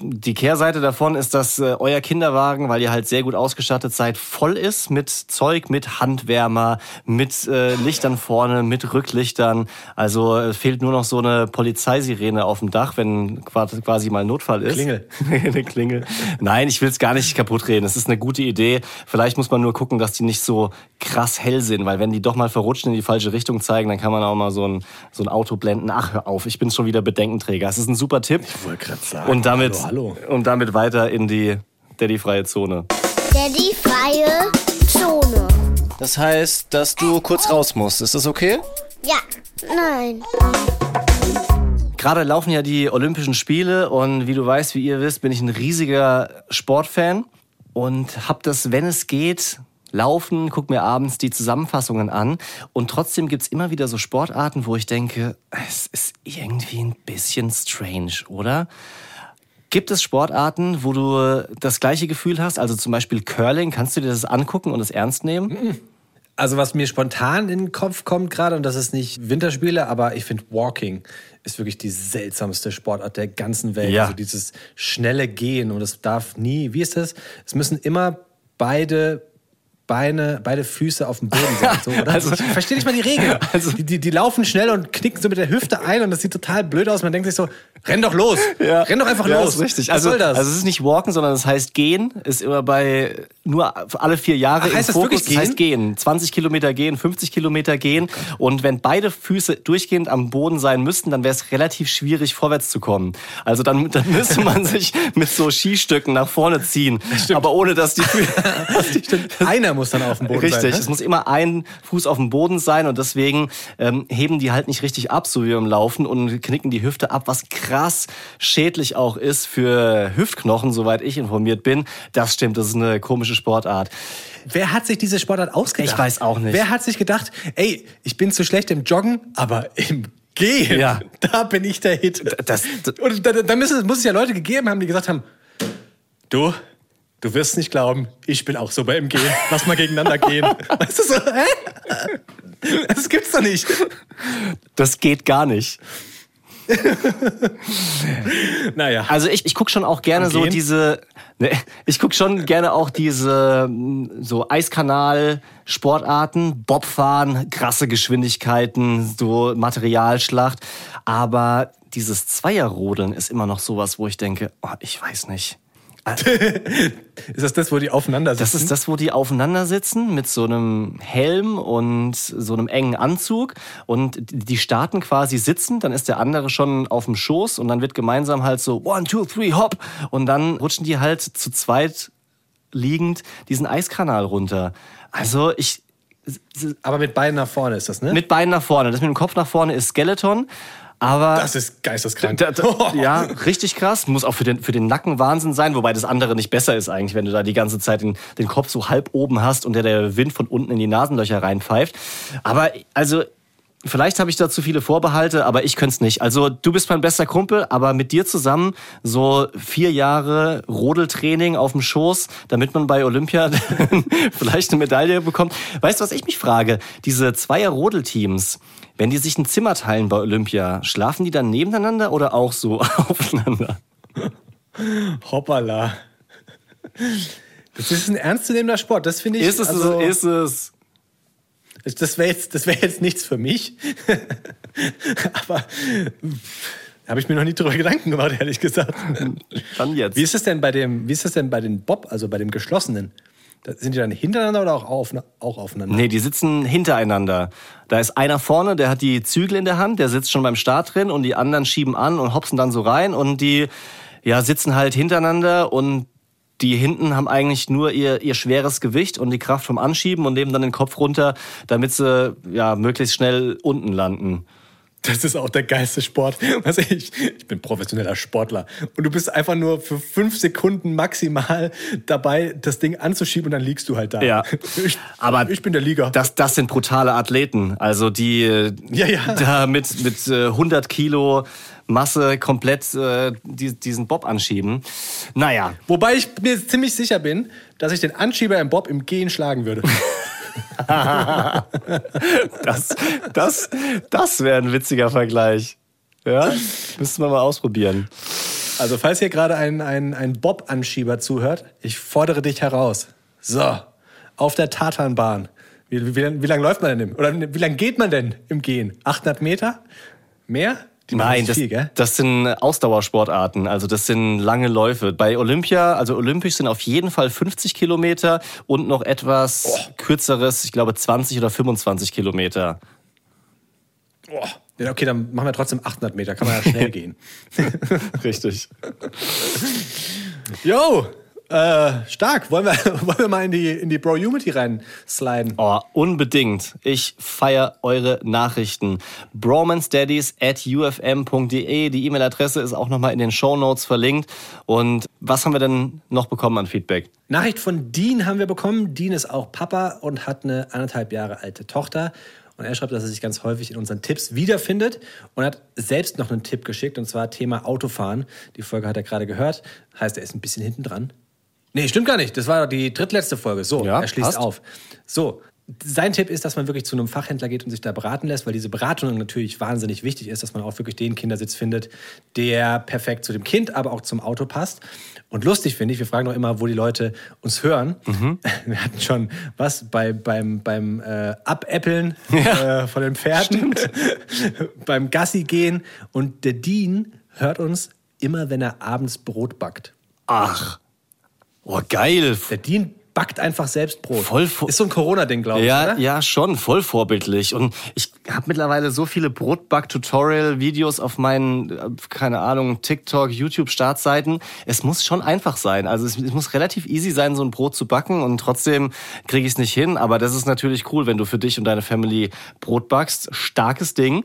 Die Kehrseite davon ist, dass äh, euer Kinderwagen, weil ihr halt sehr gut ausgestattet seid, voll ist mit Zeug, mit Handwärmer, mit äh, Lichtern vorne, mit Rücklichtern. Also äh, fehlt nur noch so eine Polizeisirene auf dem Dach, wenn qua- quasi mal Notfall ist. Klingel. eine Klingel. Nein, ich will es gar nicht kaputt reden. Es ist eine gute Idee. Vielleicht muss man nur gucken, dass die nicht so krass hell sind, weil wenn die doch mal verrutschen in die falsche Richtung zeigen, dann kann man auch mal so ein, so ein Auto blenden. Ach, hör auf, ich bin schon wieder Bedenkenträger. Es ist ein super Tipp. Ich wollte gerade sagen, Und damit, hallo, und damit weiter in die Daddy-freie Zone. Daddy freie Zone. Das heißt, dass du kurz raus musst. Ist das okay? Ja, nein. Gerade laufen ja die Olympischen Spiele und wie du weißt, wie ihr wisst, bin ich ein riesiger Sportfan und hab das, wenn es geht, laufen, guck mir abends die Zusammenfassungen an und trotzdem gibt's immer wieder so Sportarten, wo ich denke, es ist irgendwie ein bisschen strange, oder? Gibt es Sportarten, wo du das gleiche Gefühl hast? Also zum Beispiel Curling, kannst du dir das angucken und es ernst nehmen? Also was mir spontan in den Kopf kommt gerade, und das ist nicht Winterspiele, aber ich finde Walking ist wirklich die seltsamste Sportart der ganzen Welt. Ja. Also dieses schnelle Gehen und es darf nie, wie ist das? Es müssen immer beide Beine, beide Füße auf dem Boden sein. So, oder? Also- ich verstehe nicht mal die Regeln. die, die, die laufen schnell und knicken so mit der Hüfte ein und das sieht total blöd aus. Man denkt sich so, renn doch los. Renn doch einfach ja, los. Ist richtig. Was also, soll das? also es ist nicht walken, sondern es heißt gehen. Ist immer bei nur alle vier Jahre Ach, im heißt das Fokus. wirklich Das heißt gehen. 20 Kilometer gehen, 50 Kilometer gehen. Und wenn beide Füße durchgehend am Boden sein müssten, dann wäre es relativ schwierig, vorwärts zu kommen. Also dann, dann müsste man sich mit so Skistöcken nach vorne ziehen. Aber ohne dass die Füße. Einer muss dann auf dem Boden Richtig, sein. ne? es muss immer ein Fuß auf dem Boden sein und deswegen ähm, heben die halt nicht richtig ab, so wie beim Laufen und knicken die Hüfte ab, was krass schädlich auch ist für Hüftknochen, soweit ich informiert bin. Das stimmt, das ist eine komische Sportart. Wer hat sich diese Sportart ausgedacht? Ich weiß auch nicht. Wer hat sich gedacht, ey, ich bin zu schlecht im Joggen, aber im Gehen, Ja. da bin ich der Hit. Das- das- Und da, da müssen, es muss es ja Leute gegeben haben, die gesagt haben, du, du wirst nicht glauben, ich bin auch so bei Gehen. Lass mal gegeneinander gehen. Weißt du so, hä? Das gibt's doch nicht. Das geht gar nicht. Naja. Also ich, ich gucke schon auch gerne so diese, ne, ich gucke schon gerne auch diese so Eiskanal-Sportarten, Bobfahren, krasse Geschwindigkeiten, so Materialschlacht. Aber dieses Zweierrodeln ist immer noch sowas, wo ich denke, oh, ich weiß nicht. Ist das das, wo die aufeinander sitzen? Das ist das, wo die aufeinander sitzen mit so einem Helm und so einem engen Anzug und die starten quasi sitzen, dann ist der andere schon auf dem Schoß und dann wird gemeinsam halt so one, two, three, hopp und dann rutschen die halt zu zweit liegend diesen Eiskanal runter. Also ich, Aber mit beiden nach vorne ist das, ne? mit Beinen nach vorne, das mit dem Kopf nach vorne ist Skeleton, aber das ist geisteskrank. da, da, ja, richtig krass. Muss auch für den, für den Nacken Wahnsinn sein, wobei das andere nicht besser ist eigentlich, wenn du da die ganze Zeit den, den Kopf so halb oben hast und der, der Wind von unten in die Nasenlöcher reinpfeift. Aber also, Vielleicht habe ich da zu viele Vorbehalte, aber ich könnte es nicht. Also du bist mein bester Kumpel, aber mit dir zusammen so vier Jahre Rodeltraining auf dem Schoß, damit man bei Olympia vielleicht eine Medaille bekommt. Weißt du, was ich mich frage? Diese zweier Rodelteams, wenn die sich ein Zimmer teilen bei Olympia, schlafen die dann nebeneinander oder auch so aufeinander? Hoppala. Das ist ein ernstzunehmender Sport. Das finde ich. Ist es, also, ist es. Das wäre jetzt, das wär jetzt nichts für mich. Aber habe ich mir noch nie drüber Gedanken gemacht, ehrlich gesagt. Dann jetzt. Wie ist das denn bei dem, wie ist das denn bei den Bob, also bei dem geschlossenen? Sind die dann hintereinander oder auch, auf, auch aufeinander? Nee, die sitzen hintereinander. Da ist einer vorne, der hat die Zügel in der Hand, der sitzt schon beim Start drin und die anderen schieben an und hopsen dann so rein und die ja, sitzen halt hintereinander und die hinten haben eigentlich nur ihr, ihr schweres Gewicht und die Kraft vom Anschieben und nehmen dann den Kopf runter, damit sie ja möglichst schnell unten landen. Das ist auch der geilste Sport. Also ich, ich bin professioneller Sportler. Und du bist einfach nur für fünf Sekunden maximal dabei, das Ding anzuschieben und dann liegst du halt da. Ja. Ich, Aber ich bin der Liga. Das, das sind brutale Athleten. Also die äh, Ja, ja. da mit, mit äh, 100 Kilo Masse komplett äh, die, diesen Bob anschieben. Naja, Wobei ich mir ziemlich sicher bin, dass ich den Anschieber im Bob im Gehen schlagen würde. das, das, das wäre ein witziger Vergleich. Ja, müssten wir mal ausprobieren. Also falls hier gerade ein, ein, ein Bob-Anschieber zuhört, ich fordere dich heraus. So, auf der Tatanbahn. Wie, wie, wie, wie lange läuft man denn? Im, oder wie lange geht man denn im Gehen? 800 Meter? Mehr? Die Nein, das, viel, das sind Ausdauersportarten, also das sind lange Läufe. Bei Olympia, also olympisch sind auf jeden Fall 50 Kilometer und noch etwas Oh. kürzeres, ich glaube 20 oder 25 Kilometer. Boah. Ja, okay, dann machen wir trotzdem 800 Meter. Kann man ja schnell gehen. Richtig. Yo, äh, stark. Wollen wir, wollen wir mal in die, in die Bro-Unity reinsliden? Oh, unbedingt. Ich feier eure Nachrichten. bromansteadies at ufm.de. Die E-Mail-Adresse ist auch nochmal in den Show Notes verlinkt. Und was haben wir denn noch bekommen an Feedback? Nachricht von Dean haben wir bekommen. Dean ist auch Papa und hat eine anderthalb Jahre alte Tochter. Und er schreibt, dass er sich ganz häufig in unseren Tipps wiederfindet und hat selbst noch einen Tipp geschickt, und zwar Thema Autofahren. Die Folge hat er gerade gehört. Heißt, er ist ein bisschen hinten dran. Nee, stimmt gar nicht. Das war die drittletzte Folge. So, Ja, er schließt passt. auf. So, sein Tipp ist, dass man wirklich zu einem Fachhändler geht und sich da beraten lässt, weil diese Beratung natürlich wahnsinnig wichtig ist, dass man auch wirklich den Kindersitz findet, der perfekt zu dem Kind, aber auch zum Auto passt. Und lustig finde ich, wir fragen doch immer, wo die Leute uns hören. Wir hatten schon was bei, beim, beim äh, Abäppeln äh, von den Pferden, beim Gassi gehen. Und der Dean hört uns immer, wenn er abends Brot backt. Ach. Oh, geil. Der Dean backt einfach selbst Brot. Voll ist so ein Corona-Ding, glaube ich. Ja, oder? ja, schon, voll vorbildlich. Und ich habe mittlerweile so viele Brotback-Tutorial-Videos auf meinen, äh, keine Ahnung, TikTok, YouTube-Startseiten. Es muss schon einfach sein. Also es, es muss relativ easy sein, so ein Brot zu backen und trotzdem kriege ich es nicht hin. Aber das ist natürlich cool, wenn du für dich und deine Family Brot backst. Starkes Ding.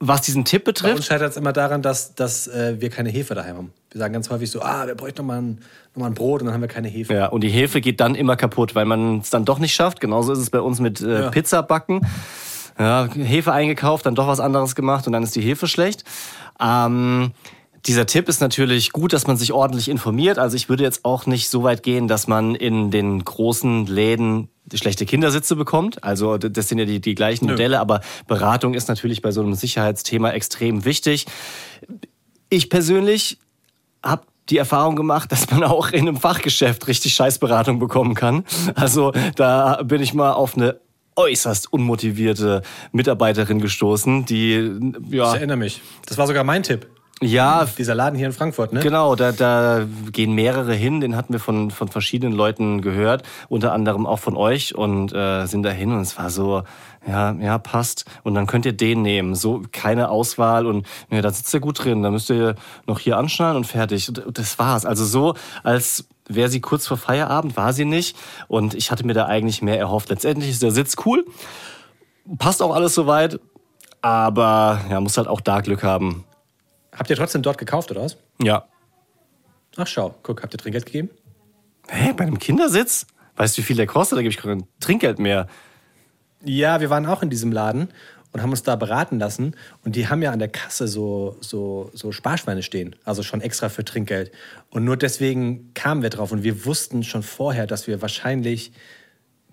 Was diesen Tipp Bei uns betrifft, scheitert es immer daran, dass, dass äh, wir keine Hefe daheim haben. Wir sagen ganz häufig so, ah, wir bräuchten noch mal ein, noch mal ein Brot und dann haben wir keine Hefe. Ja, und die Hefe geht dann immer kaputt, weil man es dann doch nicht schafft. Genauso ist es bei uns mit äh, Ja. Pizza backen. Ja, Hefe eingekauft, dann doch was anderes gemacht und dann ist die Hefe schlecht. Ähm, dieser Tipp ist natürlich gut, dass man sich ordentlich informiert. Also ich würde jetzt auch nicht so weit gehen, dass man in den großen Läden schlechte Kindersitze bekommt. Also das sind ja die, die gleichen Modelle, aber Beratung ist natürlich bei so einem Sicherheitsthema extrem wichtig. Ich persönlich habe die Erfahrung gemacht, dass man auch in einem Fachgeschäft richtig Scheißberatung bekommen kann. Also da bin ich mal auf eine äußerst unmotivierte Mitarbeiterin gestoßen, die Ich ja erinnere mich. Das war sogar mein Tipp. Ja Dieser Laden hier in Frankfurt, ne? Genau, da, da gehen mehrere hin, den hatten wir von, von verschiedenen Leuten gehört, unter anderem auch von euch und äh, sind da hin und es war so, ja, ja, passt. Und dann könnt ihr den nehmen. So keine Auswahl und ja, da sitzt ihr gut drin, da müsst ihr noch hier anschnallen und fertig. Und das war's. Also so, als wäre sie kurz vor Feierabend, war sie nicht. Und ich hatte mir da eigentlich mehr erhofft. Letztendlich ist der Sitz cool, passt auch alles soweit, aber ja, muss halt auch da Glück haben. Habt ihr trotzdem dort gekauft, oder was? Ja. Ach, schau. Guck, habt ihr Trinkgeld gegeben? Hä, bei einem Kindersitz? Weißt du, wie viel der kostet? Da gebe ich kein Trinkgeld mehr. Ja, wir waren auch in diesem Laden und haben uns da beraten lassen. Und die haben ja an der Kasse so, so, so Sparschweine stehen, also schon extra für Trinkgeld. Und nur deswegen kamen wir drauf. Und wir wussten schon vorher, dass wir wahrscheinlich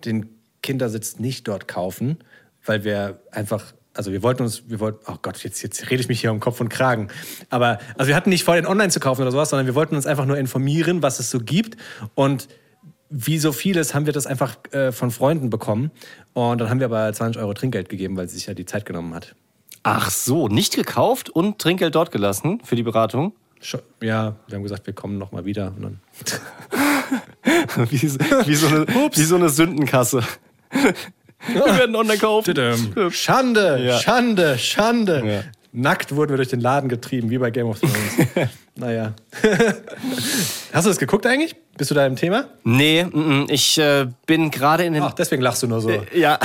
den Kindersitz nicht dort kaufen, weil wir einfach also wir wollten uns, wir wollten, oh Gott, jetzt, jetzt rede ich mich hier um Kopf und Kragen. Aber, also wir hatten nicht vor, den online zu kaufen oder sowas, sondern wir wollten uns einfach nur informieren, was es so gibt. Und wie so vieles haben wir das einfach äh, von Freunden bekommen. Und dann haben wir aber 20 Euro Trinkgeld gegeben, weil sie sich ja die Zeit genommen hat. Ach so, nicht gekauft und Trinkgeld dort gelassen für die Beratung? Ja, wir haben gesagt, wir kommen noch mal wieder. Und dann wie, wie, so eine, wie so eine Sündenkasse. Wir werden online kaufen. Schande, Ja. Schande, Schande. Ja. Nackt wurden wir durch den Laden getrieben, wie bei Game of Thrones. naja. Hast du das geguckt eigentlich? Bist du da im Thema? Nee, mm, mm, ich äh, bin gerade in den. Ach, deswegen lachst du nur so. Ja,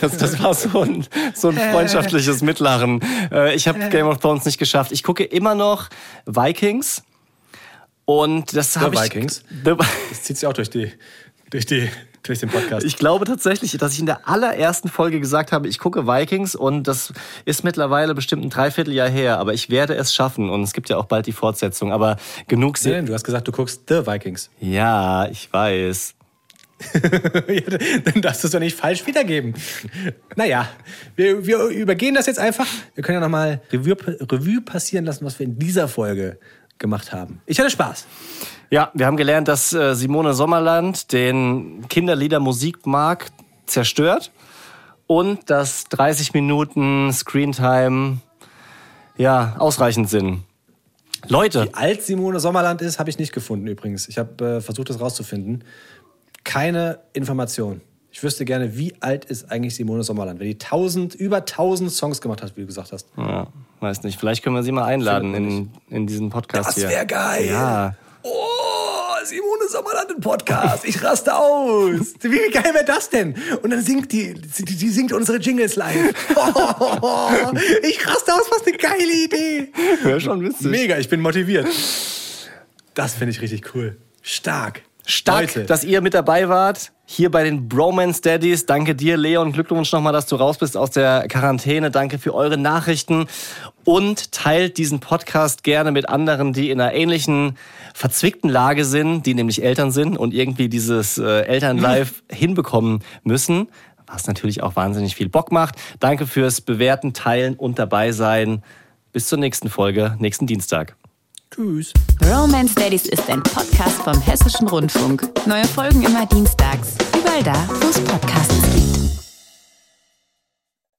das, das war so ein, so ein freundschaftliches Mitlachen. Äh, ich habe Game of Thrones nicht geschafft. Ich gucke immer noch Vikings. Und das habe ich. Vikings? The, Das zieht sich auch durch, die, durch, die, durch den Podcast. ich glaube tatsächlich, dass ich in der allerersten Folge gesagt habe, ich gucke Vikings und das ist mittlerweile bestimmt ein Dreivierteljahr her, aber ich werde es schaffen und es gibt ja auch bald die Fortsetzung, aber genug. Se Nein, du hast gesagt, du guckst The Vikings. ja, ich weiß. Ja, Dann darfst du es doch nicht falsch wiedergeben. Naja, wir, wir übergehen das jetzt einfach. Wir können ja nochmal Revue, Revue passieren lassen, was wir in dieser Folge gemacht haben. Ich hatte Spaß. Ja, wir haben gelernt, dass äh, Simone Sommerland den Kinderlieder-Musikmarkt zerstört und dass 30 Minuten Screentime ja ausreichend sind. Leute, Wie alt Simone Sommerland ist, habe ich nicht gefunden übrigens. Ich habe äh, versucht, das rauszufinden. Keine Information. Ich wüsste gerne, wie alt ist eigentlich Simone Sommerland, wenn die tausend, über tausend Songs gemacht hat, wie du gesagt hast. ja, weiß nicht, vielleicht können wir sie mal einladen in, in diesen Podcast Das hier. wäre geil. Ja, Oh, Simone Sommerland im Podcast. Ich raste aus. Wie geil wäre das denn? Und dann singt die, die, die singt unsere Jingles live. Oh, ich raste aus, was eine geile Idee. wäre schon witzig. Mega, ich bin motiviert. Das finde ich richtig cool. Stark. Stark, Leute, dass ihr mit dabei wart. Hier bei den Bromance Daddies. Danke dir, Leon. Glückwunsch nochmal, dass du raus bist aus der Quarantäne. Danke für eure Nachrichten. Und teilt diesen Podcast gerne mit anderen, die in einer ähnlichen verzwickten Lage sind, die nämlich Eltern sind und irgendwie dieses äh, Elternlife hinbekommen müssen. Was natürlich auch wahnsinnig viel Bock macht. Danke fürs Bewerten, Teilen und dabei sein. Bis zur nächsten Folge, nächsten Dienstag. Tschüss. Romance Daddies ist ein Podcast vom Hessischen Rundfunk. Neue Folgen immer dienstags. Überall da, wo es Podcasts gibt.